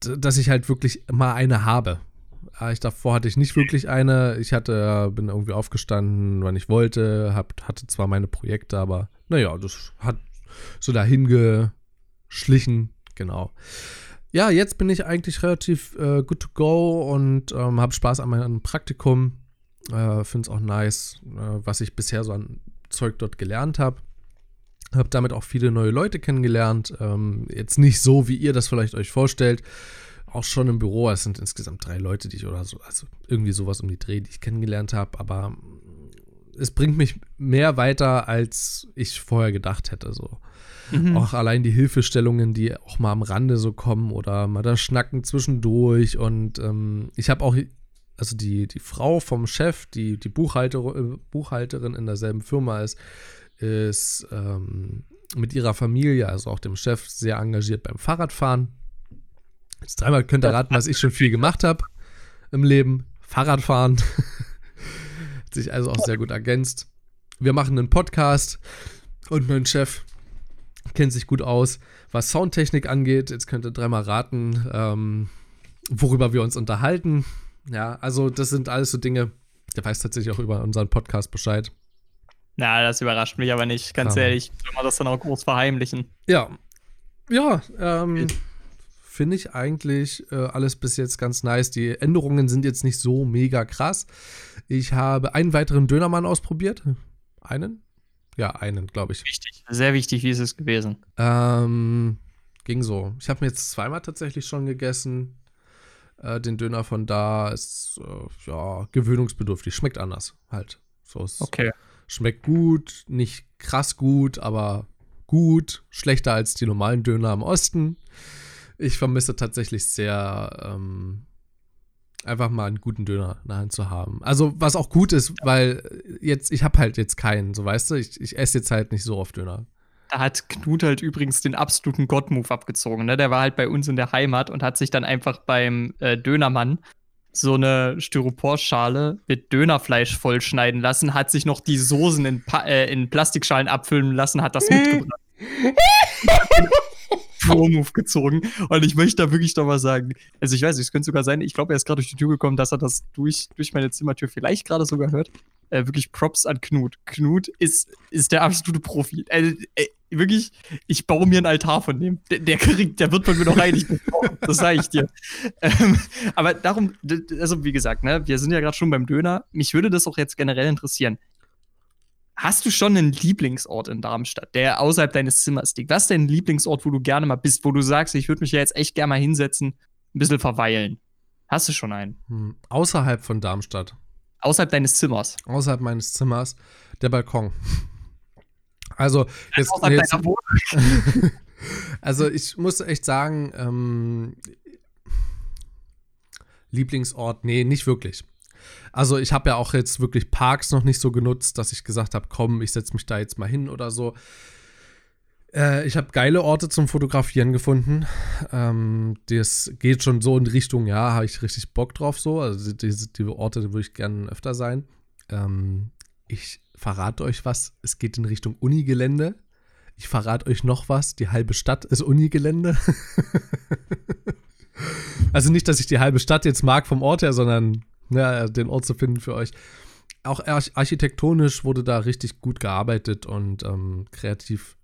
dass ich halt wirklich mal eine habe. Ich davor hatte ich nicht wirklich eine. Ich hatte, bin irgendwie aufgestanden, wann ich wollte, hab, hatte zwar meine Projekte, aber naja, das hat so dahin geschlichen, genau. Ja, jetzt bin ich eigentlich relativ äh, good to go und ähm, habe Spaß an meinem Praktikum. Äh, Finde es auch nice, äh, was ich bisher so an Zeug dort gelernt habe. Habe damit auch viele neue Leute kennengelernt. Ähm, jetzt nicht so, wie ihr das vielleicht euch vorstellt. Auch schon im Büro. Es sind insgesamt drei Leute, die ich oder so, also irgendwie sowas um die Dreh, die ich kennengelernt habe. Aber es bringt mich mehr weiter, als ich vorher gedacht hätte. So. Mhm. Auch allein die Hilfestellungen, die auch mal am Rande so kommen oder mal das Schnacken zwischendurch. Und ähm, ich habe auch, also die, die Frau vom Chef, die die Buchhalter, äh, Buchhalterin in derselben Firma ist, ist ähm, mit ihrer Familie, also auch dem Chef, sehr engagiert beim Fahrradfahren. Jetzt dreimal könnt ihr raten, was ich schon viel gemacht habe im Leben. Fahrradfahren. Hat sich also auch sehr gut ergänzt. Wir machen einen Podcast und mein Chef kennt sich gut aus, was Soundtechnik angeht. Jetzt könnt ihr dreimal raten, ähm, worüber wir uns unterhalten. Ja, also das sind alles so Dinge. Der weiß tatsächlich auch über unseren Podcast Bescheid. Na, das überrascht mich aber nicht, ganz ja. ehrlich. Soll man das dann auch groß verheimlichen? Ja. Ja, ähm, finde ich eigentlich äh, alles bis jetzt ganz nice. Die Änderungen sind jetzt nicht so mega krass. Ich habe einen weiteren Dönermann ausprobiert. Einen? Ja, einen, glaube ich. Wichtig, sehr wichtig, wie ist es gewesen? Ähm, ging so. Ich habe mir jetzt zweimal tatsächlich schon gegessen. Äh, den Döner von da ist äh, ja gewöhnungsbedürftig. Schmeckt anders halt. So ist, okay. Schmeckt gut, nicht krass gut, aber gut. Schlechter als die normalen Döner im Osten. Ich vermisse tatsächlich sehr ähm, einfach mal einen guten Döner in der Hand zu haben. Also, was auch gut ist, weil jetzt, ich habe halt jetzt keinen, so weißt du, ich, ich esse jetzt halt nicht so oft Döner. Da hat Knut halt übrigens den absoluten Gott-Move abgezogen. Ne? Der war halt bei uns in der Heimat und hat sich dann einfach beim äh, Dönermann so eine Styroporschale mit Dönerfleisch vollschneiden lassen, hat sich noch die Soßen in, pa äh, in Plastikschalen abfüllen lassen, hat das mitgebracht. Pro-Move gezogen. Und ich möchte da wirklich noch mal sagen, also ich weiß nicht, es könnte sogar sein, ich glaube, er ist gerade durch die Tür gekommen, dass er das durch, durch meine Zimmertür vielleicht gerade sogar hört. Äh, wirklich Props an Knut. Knut ist, ist der absolute Profi. Äh, äh, wirklich, ich baue mir einen Altar von dem. Der, der, kriegt, der wird von mir noch heilig Das sage ich dir. Ähm, aber darum, also wie gesagt, ne, wir sind ja gerade schon beim Döner. Mich würde das auch jetzt generell interessieren. Hast du schon einen Lieblingsort in Darmstadt, der außerhalb deines Zimmers liegt? Was ist dein Lieblingsort, wo du gerne mal bist, wo du sagst, ich würde mich ja jetzt echt gerne mal hinsetzen, ein bisschen verweilen? Hast du schon einen? Hm, außerhalb von Darmstadt. Außerhalb deines Zimmers. Außerhalb meines Zimmers, der Balkon. Also, jetzt, jetzt, also ich muss echt sagen, ähm, Lieblingsort, nee, nicht wirklich. Also ich habe ja auch jetzt wirklich Parks noch nicht so genutzt, dass ich gesagt habe, komm, ich setze mich da jetzt mal hin oder so. Äh, ich habe geile Orte zum Fotografieren gefunden. Ähm, das geht schon so in Richtung, ja, habe ich richtig Bock drauf so. Also die, die, Orte würde ich gerne öfter sein. Ähm, ich verrate euch was, es geht in Richtung Unigelände. Ich verrate euch noch was, die halbe Stadt ist Unigelände. also nicht, dass ich die halbe Stadt jetzt mag vom Ort her, sondern ja, den Ort zu finden für euch. Auch architektonisch wurde da richtig gut gearbeitet und ähm, kreativ,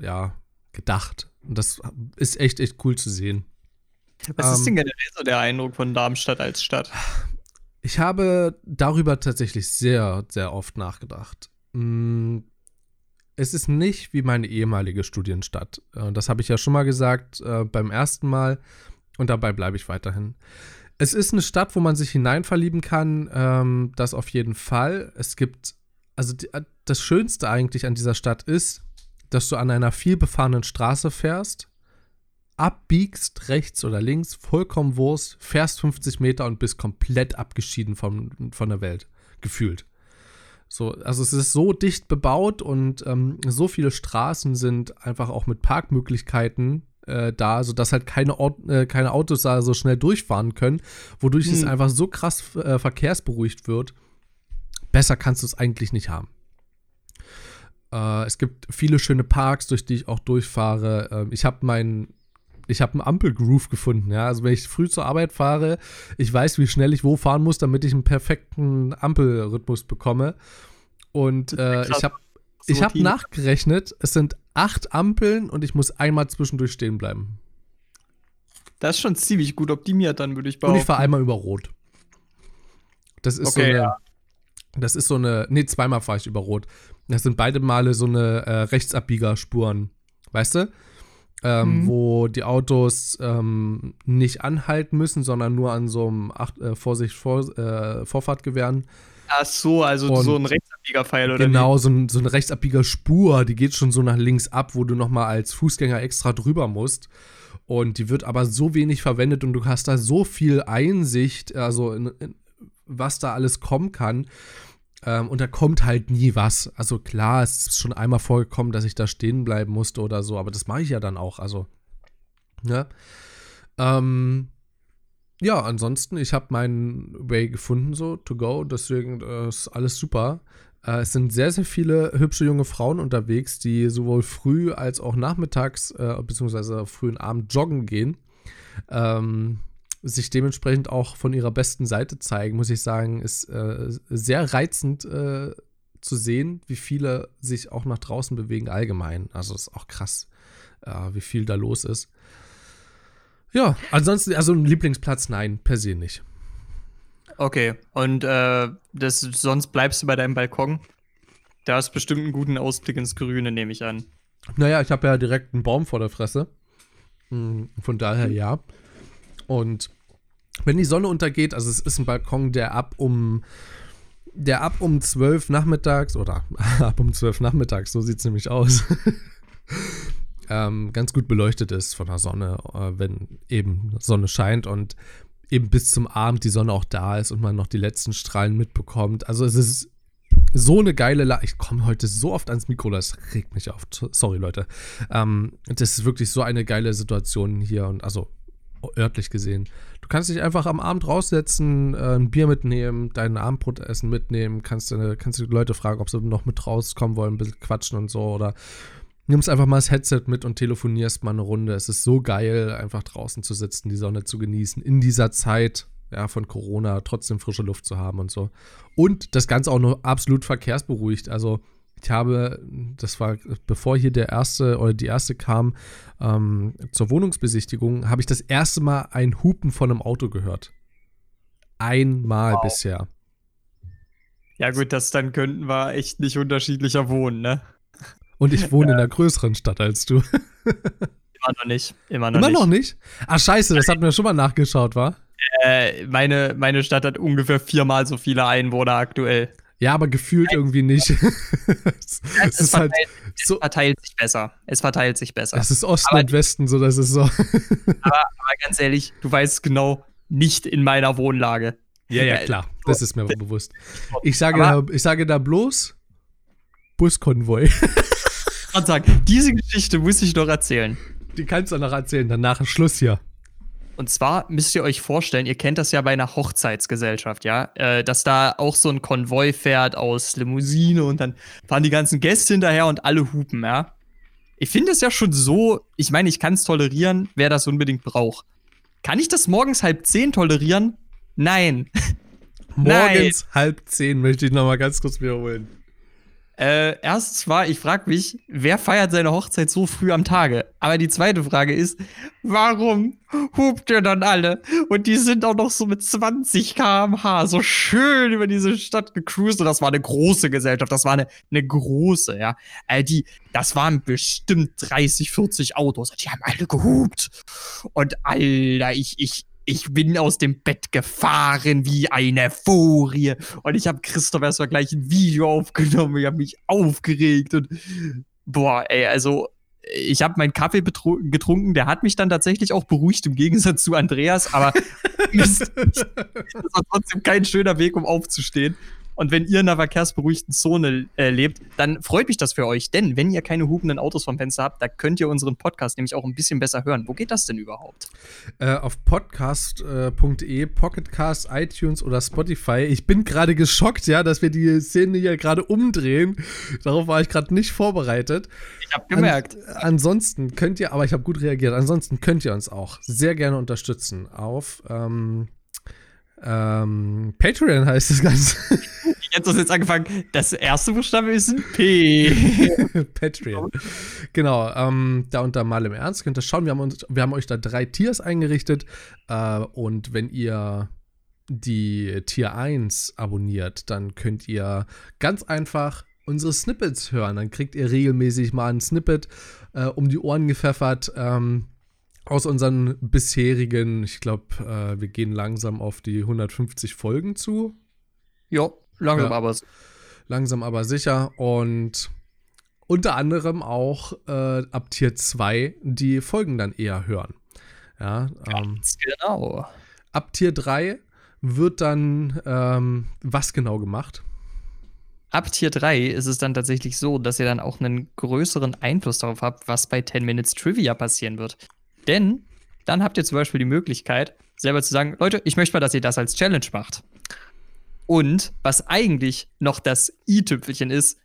ja, gedacht. Und das ist echt, echt cool zu sehen. Was ähm, ist denn generell so der Eindruck von Darmstadt als Stadt? Ich habe darüber tatsächlich sehr, sehr oft nachgedacht. Mm, es ist nicht wie meine ehemalige Studienstadt. Äh, das habe ich ja schon mal gesagt äh, beim ersten Mal. Und dabei bleibe ich weiterhin. Es ist eine Stadt, wo man sich hineinverlieben kann, ähm, das auf jeden Fall. Es gibt, also die, das Schönste eigentlich an dieser Stadt ist, dass du an einer vielbefahrenen Straße fährst, abbiegst, rechts oder links, vollkommen Wurst, fährst 50 Meter und bist komplett abgeschieden von, von der Welt, gefühlt. So, also es ist so dicht bebaut und ähm, so viele Straßen sind einfach auch mit Parkmöglichkeiten äh, da, sodass halt keine, Ort, äh, keine Autos da so schnell durchfahren können, wodurch hm. es einfach so krass äh, verkehrsberuhigt wird. Besser kannst du es eigentlich nicht haben. Äh, es gibt viele schöne Parks, durch die ich auch durchfahre. Ähm, ich habe meinen ich habe einen Ampelgroove gefunden, ja. Also wenn ich früh zur Arbeit fahre, ich weiß, wie schnell ich wo fahren muss, damit ich einen perfekten Ampelrhythmus bekomme. Und äh, ich habe ich habe nachgerechnet, es sind acht Ampeln und ich muss einmal zwischendurch stehen bleiben. Das ist schon ziemlich gut optimiert, dann würde ich behaupten. Und ich fahre einmal über Rot. Das ist okay, so eine. Ja. Das ist so eine. Nee, zweimal fahre ich über Rot. Das sind beide Male so eine äh, Rechtsabbiegerspuren. Weißt du? Ähm, mhm. Wo die Autos ähm, nicht anhalten müssen, sondern nur an so einem Acht, äh, Vorsicht, vor, äh, Vorfahrtgewehren Ach so, also und so ein Rechtsabbiegerpfeil oder Genau, so, ein, so eine Rechtsabbiegerspur, die geht schon so nach links ab, wo du nochmal als Fußgänger extra drüber musst. Und die wird aber so wenig verwendet und du hast da so viel Einsicht, also in, in, was da alles kommen kann. Ähm, und da kommt halt nie was. Also klar, es ist schon einmal vorgekommen, dass ich da stehen bleiben musste oder so, aber das mache ich ja dann auch. Also, ne? Ähm, ja, ansonsten, ich habe meinen Way gefunden, so to go, deswegen äh, ist alles super. Äh, es sind sehr, sehr viele hübsche junge Frauen unterwegs, die sowohl früh als auch nachmittags, äh, beziehungsweise frühen Abend joggen gehen. Ähm, sich dementsprechend auch von ihrer besten Seite zeigen, muss ich sagen, ist äh, sehr reizend äh, zu sehen, wie viele sich auch nach draußen bewegen allgemein. Also ist auch krass, wie viel da los ist. Ja, ansonsten, also ein Lieblingsplatz, nein, per se nicht. Okay, und äh, das, sonst bleibst du bei deinem Balkon? Da hast bestimmt einen guten Ausblick ins Grüne, nehme ich an. Naja, ich habe ja direkt einen Baum vor der Fresse. Hm, von daher ja. Und wenn die Sonne untergeht, also es ist ein Balkon, der ab um der ab um 12 nachmittags oder ab um 12 nachmittags, so sieht es nämlich aus, ähm, ganz gut beleuchtet ist von der Sonne, äh, wenn eben Sonne scheint und eben bis zum Abend die Sonne auch da ist und man noch die letzten Strahlen mitbekommt. Also es ist so eine geile Lage. Ich komme heute so oft ans Mikro, das regt mich auf. Sorry, Leute. Ähm, das ist wirklich so eine geile Situation hier und also örtlich gesehen. Du kannst dich einfach am Abend raussetzen, äh, ein Bier mitnehmen, dein Abendbrotessen mitnehmen, kannst, äh, kannst die Leute fragen, ob sie noch mit rauskommen wollen, ein bisschen quatschen und so oder nimmst einfach mal das Headset mit und telefonierst mal eine Runde. Es ist so geil, einfach draußen zu sitzen, die Sonne zu genießen, in dieser Zeit ja, von Corona trotzdem frische Luft zu haben und so. Und das Ganze auch noch absolut verkehrsberuhigt. Also ich habe, das war bevor hier der erste oder die erste kam ähm, zur Wohnungsbesichtigung, habe ich das erste Mal ein Hupen von einem Auto gehört. Einmal wow. bisher. Ja gut, das dann könnten wir echt nicht unterschiedlicher wohnen, ne? Und ich wohne ja. in einer größeren Stadt als du. Immer noch nicht. Immer noch Immer nicht. noch nicht? Ach, scheiße, das hatten wir schon mal nachgeschaut, wa? Äh, meine, meine Stadt hat ungefähr viermal so viele Einwohner aktuell. Ja, aber gefühlt irgendwie nicht. es, es, es, verteilt, halt so, es, verteilt, sich besser. Es verteilt sich besser. Es ist Osten aber, und Westen, so das ist so. aber, aber ganz ehrlich, du weißt genau, nicht in meiner Wohnlage. Ja, ja, klar. Das ist mir bewusst. Ich sage, aber, da, ich sage da bloß Buskonvoi. Gerade sagen, diese Geschichte muss ich noch erzählen. Die kannst du noch erzählen, danach ist Schluss hier. Und zwar müsst ihr euch vorstellen, ihr kennt das ja bei einer Hochzeitsgesellschaft, ja, äh, dass da auch so ein Konvoi fährt aus Limousine und dann fahren die ganzen Gäste hinterher und alle hupen, ja. Ich finde es ja schon so, ich meine, ich kann es tolerieren, wer das unbedingt braucht. Kann ich das morgens halb zehn tolerieren? Nein. Morgens Nein. halb zehn möchte ich noch mal ganz kurz wiederholen. Äh, erstens war, ich frage mich, wer feiert seine Hochzeit so früh am Tage? Aber die zweite Frage ist, warum hupt ihr dann alle? Und die sind auch noch so mit 20 km/h so schön über diese Stadt gecruised. Und das war eine große Gesellschaft. Das war eine, eine große, ja. Äh, die, das waren bestimmt 30, 40 Autos. Die haben alle gehupt. Und Alter, ich, ich, ich bin aus dem Bett gefahren wie eine Furie. Und ich habe Christoph erstmal gleich ein Video aufgenommen. Ich habe mich aufgeregt. Und boah, ey, also ich habe meinen Kaffee getrunken. Der hat mich dann tatsächlich auch beruhigt, im Gegensatz zu Andreas. Aber das war trotzdem kein schöner Weg, um aufzustehen. Und wenn ihr in einer verkehrsberuhigten Zone äh, lebt, dann freut mich das für euch. Denn wenn ihr keine hupenden Autos vom Fenster habt, da könnt ihr unseren Podcast nämlich auch ein bisschen besser hören. Wo geht das denn überhaupt? Äh, auf podcast.de, Pocketcast, iTunes oder Spotify. Ich bin gerade geschockt, ja, dass wir die Szene hier gerade umdrehen. Darauf war ich gerade nicht vorbereitet. Ich habe gemerkt. An, ansonsten könnt ihr, aber ich habe gut reagiert, ansonsten könnt ihr uns auch sehr gerne unterstützen auf ähm, ähm, Patreon heißt das Ganze. Jetzt hast du jetzt angefangen. Das erste Buchstabe ist ein P. Patreon. Genau. Ähm, da unter Mal im Ernst könnt ihr schauen. Wir haben, uns, wir haben euch da drei Tiers eingerichtet. Äh, und wenn ihr die Tier 1 abonniert, dann könnt ihr ganz einfach unsere Snippets hören. Dann kriegt ihr regelmäßig mal ein Snippet äh, um die Ohren gepfeffert. Ähm, aus unseren bisherigen, ich glaube, äh, wir gehen langsam auf die 150 Folgen zu. Ja, langsam ja. aber langsam aber sicher und unter anderem auch äh, ab Tier 2 die Folgen dann eher hören. Ja, ähm, genau. Ab Tier 3 wird dann ähm, was genau gemacht? Ab Tier 3 ist es dann tatsächlich so, dass ihr dann auch einen größeren Einfluss darauf habt, was bei 10 Minutes Trivia passieren wird. Denn dann habt ihr zum Beispiel die Möglichkeit, selber zu sagen, Leute, ich möchte mal, dass ihr das als Challenge macht. Und was eigentlich noch das i-Tüpfelchen ist,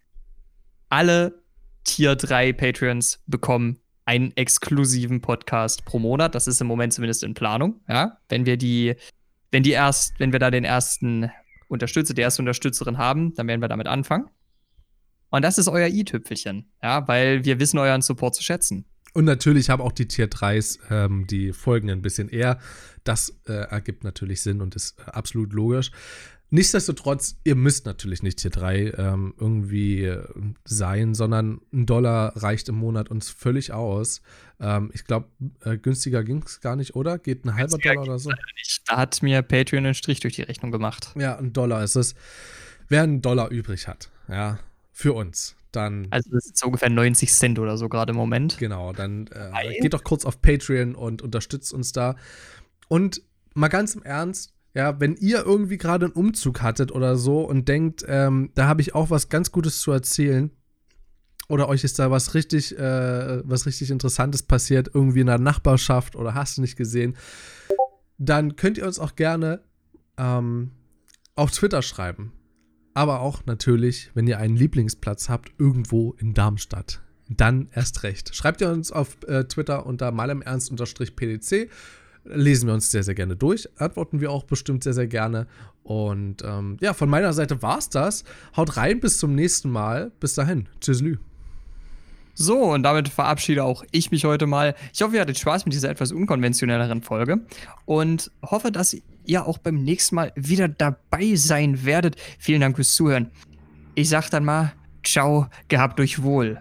alle Tier 3 Patreons bekommen einen exklusiven Podcast pro Monat. Das ist im Moment zumindest in Planung. Ja, wenn wir die, wenn die erst, wenn wir da den ersten Unterstützer, die erste Unterstützerin haben, dann werden wir damit anfangen. Und das ist euer i-Tüpfelchen, ja, weil wir wissen euren Support zu schätzen. Und natürlich haben auch die Tier 3s ähm, die Folgen ein bisschen eher. Das äh, ergibt natürlich Sinn und ist äh, absolut logisch. Nichtsdestotrotz, ihr müsst natürlich nicht Tier 3 ähm, irgendwie äh, sein, sondern ein Dollar reicht im Monat uns völlig aus. Ähm, ich glaube, äh, günstiger ging es gar nicht, oder? Geht ein halber Dollar oder so? Da hat mir Patreon einen Strich durch die Rechnung gemacht. Ja, ein Dollar ist es. Wer einen Dollar übrig hat, ja, für uns, dann. Also das ist ungefähr 90 Cent oder so gerade im Moment. Genau, dann äh, geht doch kurz auf Patreon und unterstützt uns da. Und mal ganz im Ernst, ja, wenn ihr irgendwie gerade einen Umzug hattet oder so und denkt, ähm, da habe ich auch was ganz Gutes zu erzählen, oder euch ist da was richtig, äh, was richtig Interessantes passiert, irgendwie in der Nachbarschaft oder hast du nicht gesehen, dann könnt ihr uns auch gerne ähm, auf Twitter schreiben aber auch natürlich, wenn ihr einen Lieblingsplatz habt, irgendwo in Darmstadt. Dann erst recht. Schreibt ihr uns auf äh, Twitter unter malemernst-pdc. Lesen wir uns sehr, sehr gerne durch. Antworten wir auch bestimmt sehr, sehr gerne. Und ähm, ja, von meiner Seite war es das. Haut rein, bis zum nächsten Mal. Bis dahin. Tschüsslü. So, und damit verabschiede auch ich mich heute mal. Ich hoffe, ihr hattet Spaß mit dieser etwas unkonventionelleren Folge und hoffe, dass ihr auch beim nächsten Mal wieder dabei sein werdet. Vielen Dank fürs Zuhören. Ich sag dann mal, ciao, gehabt euch wohl.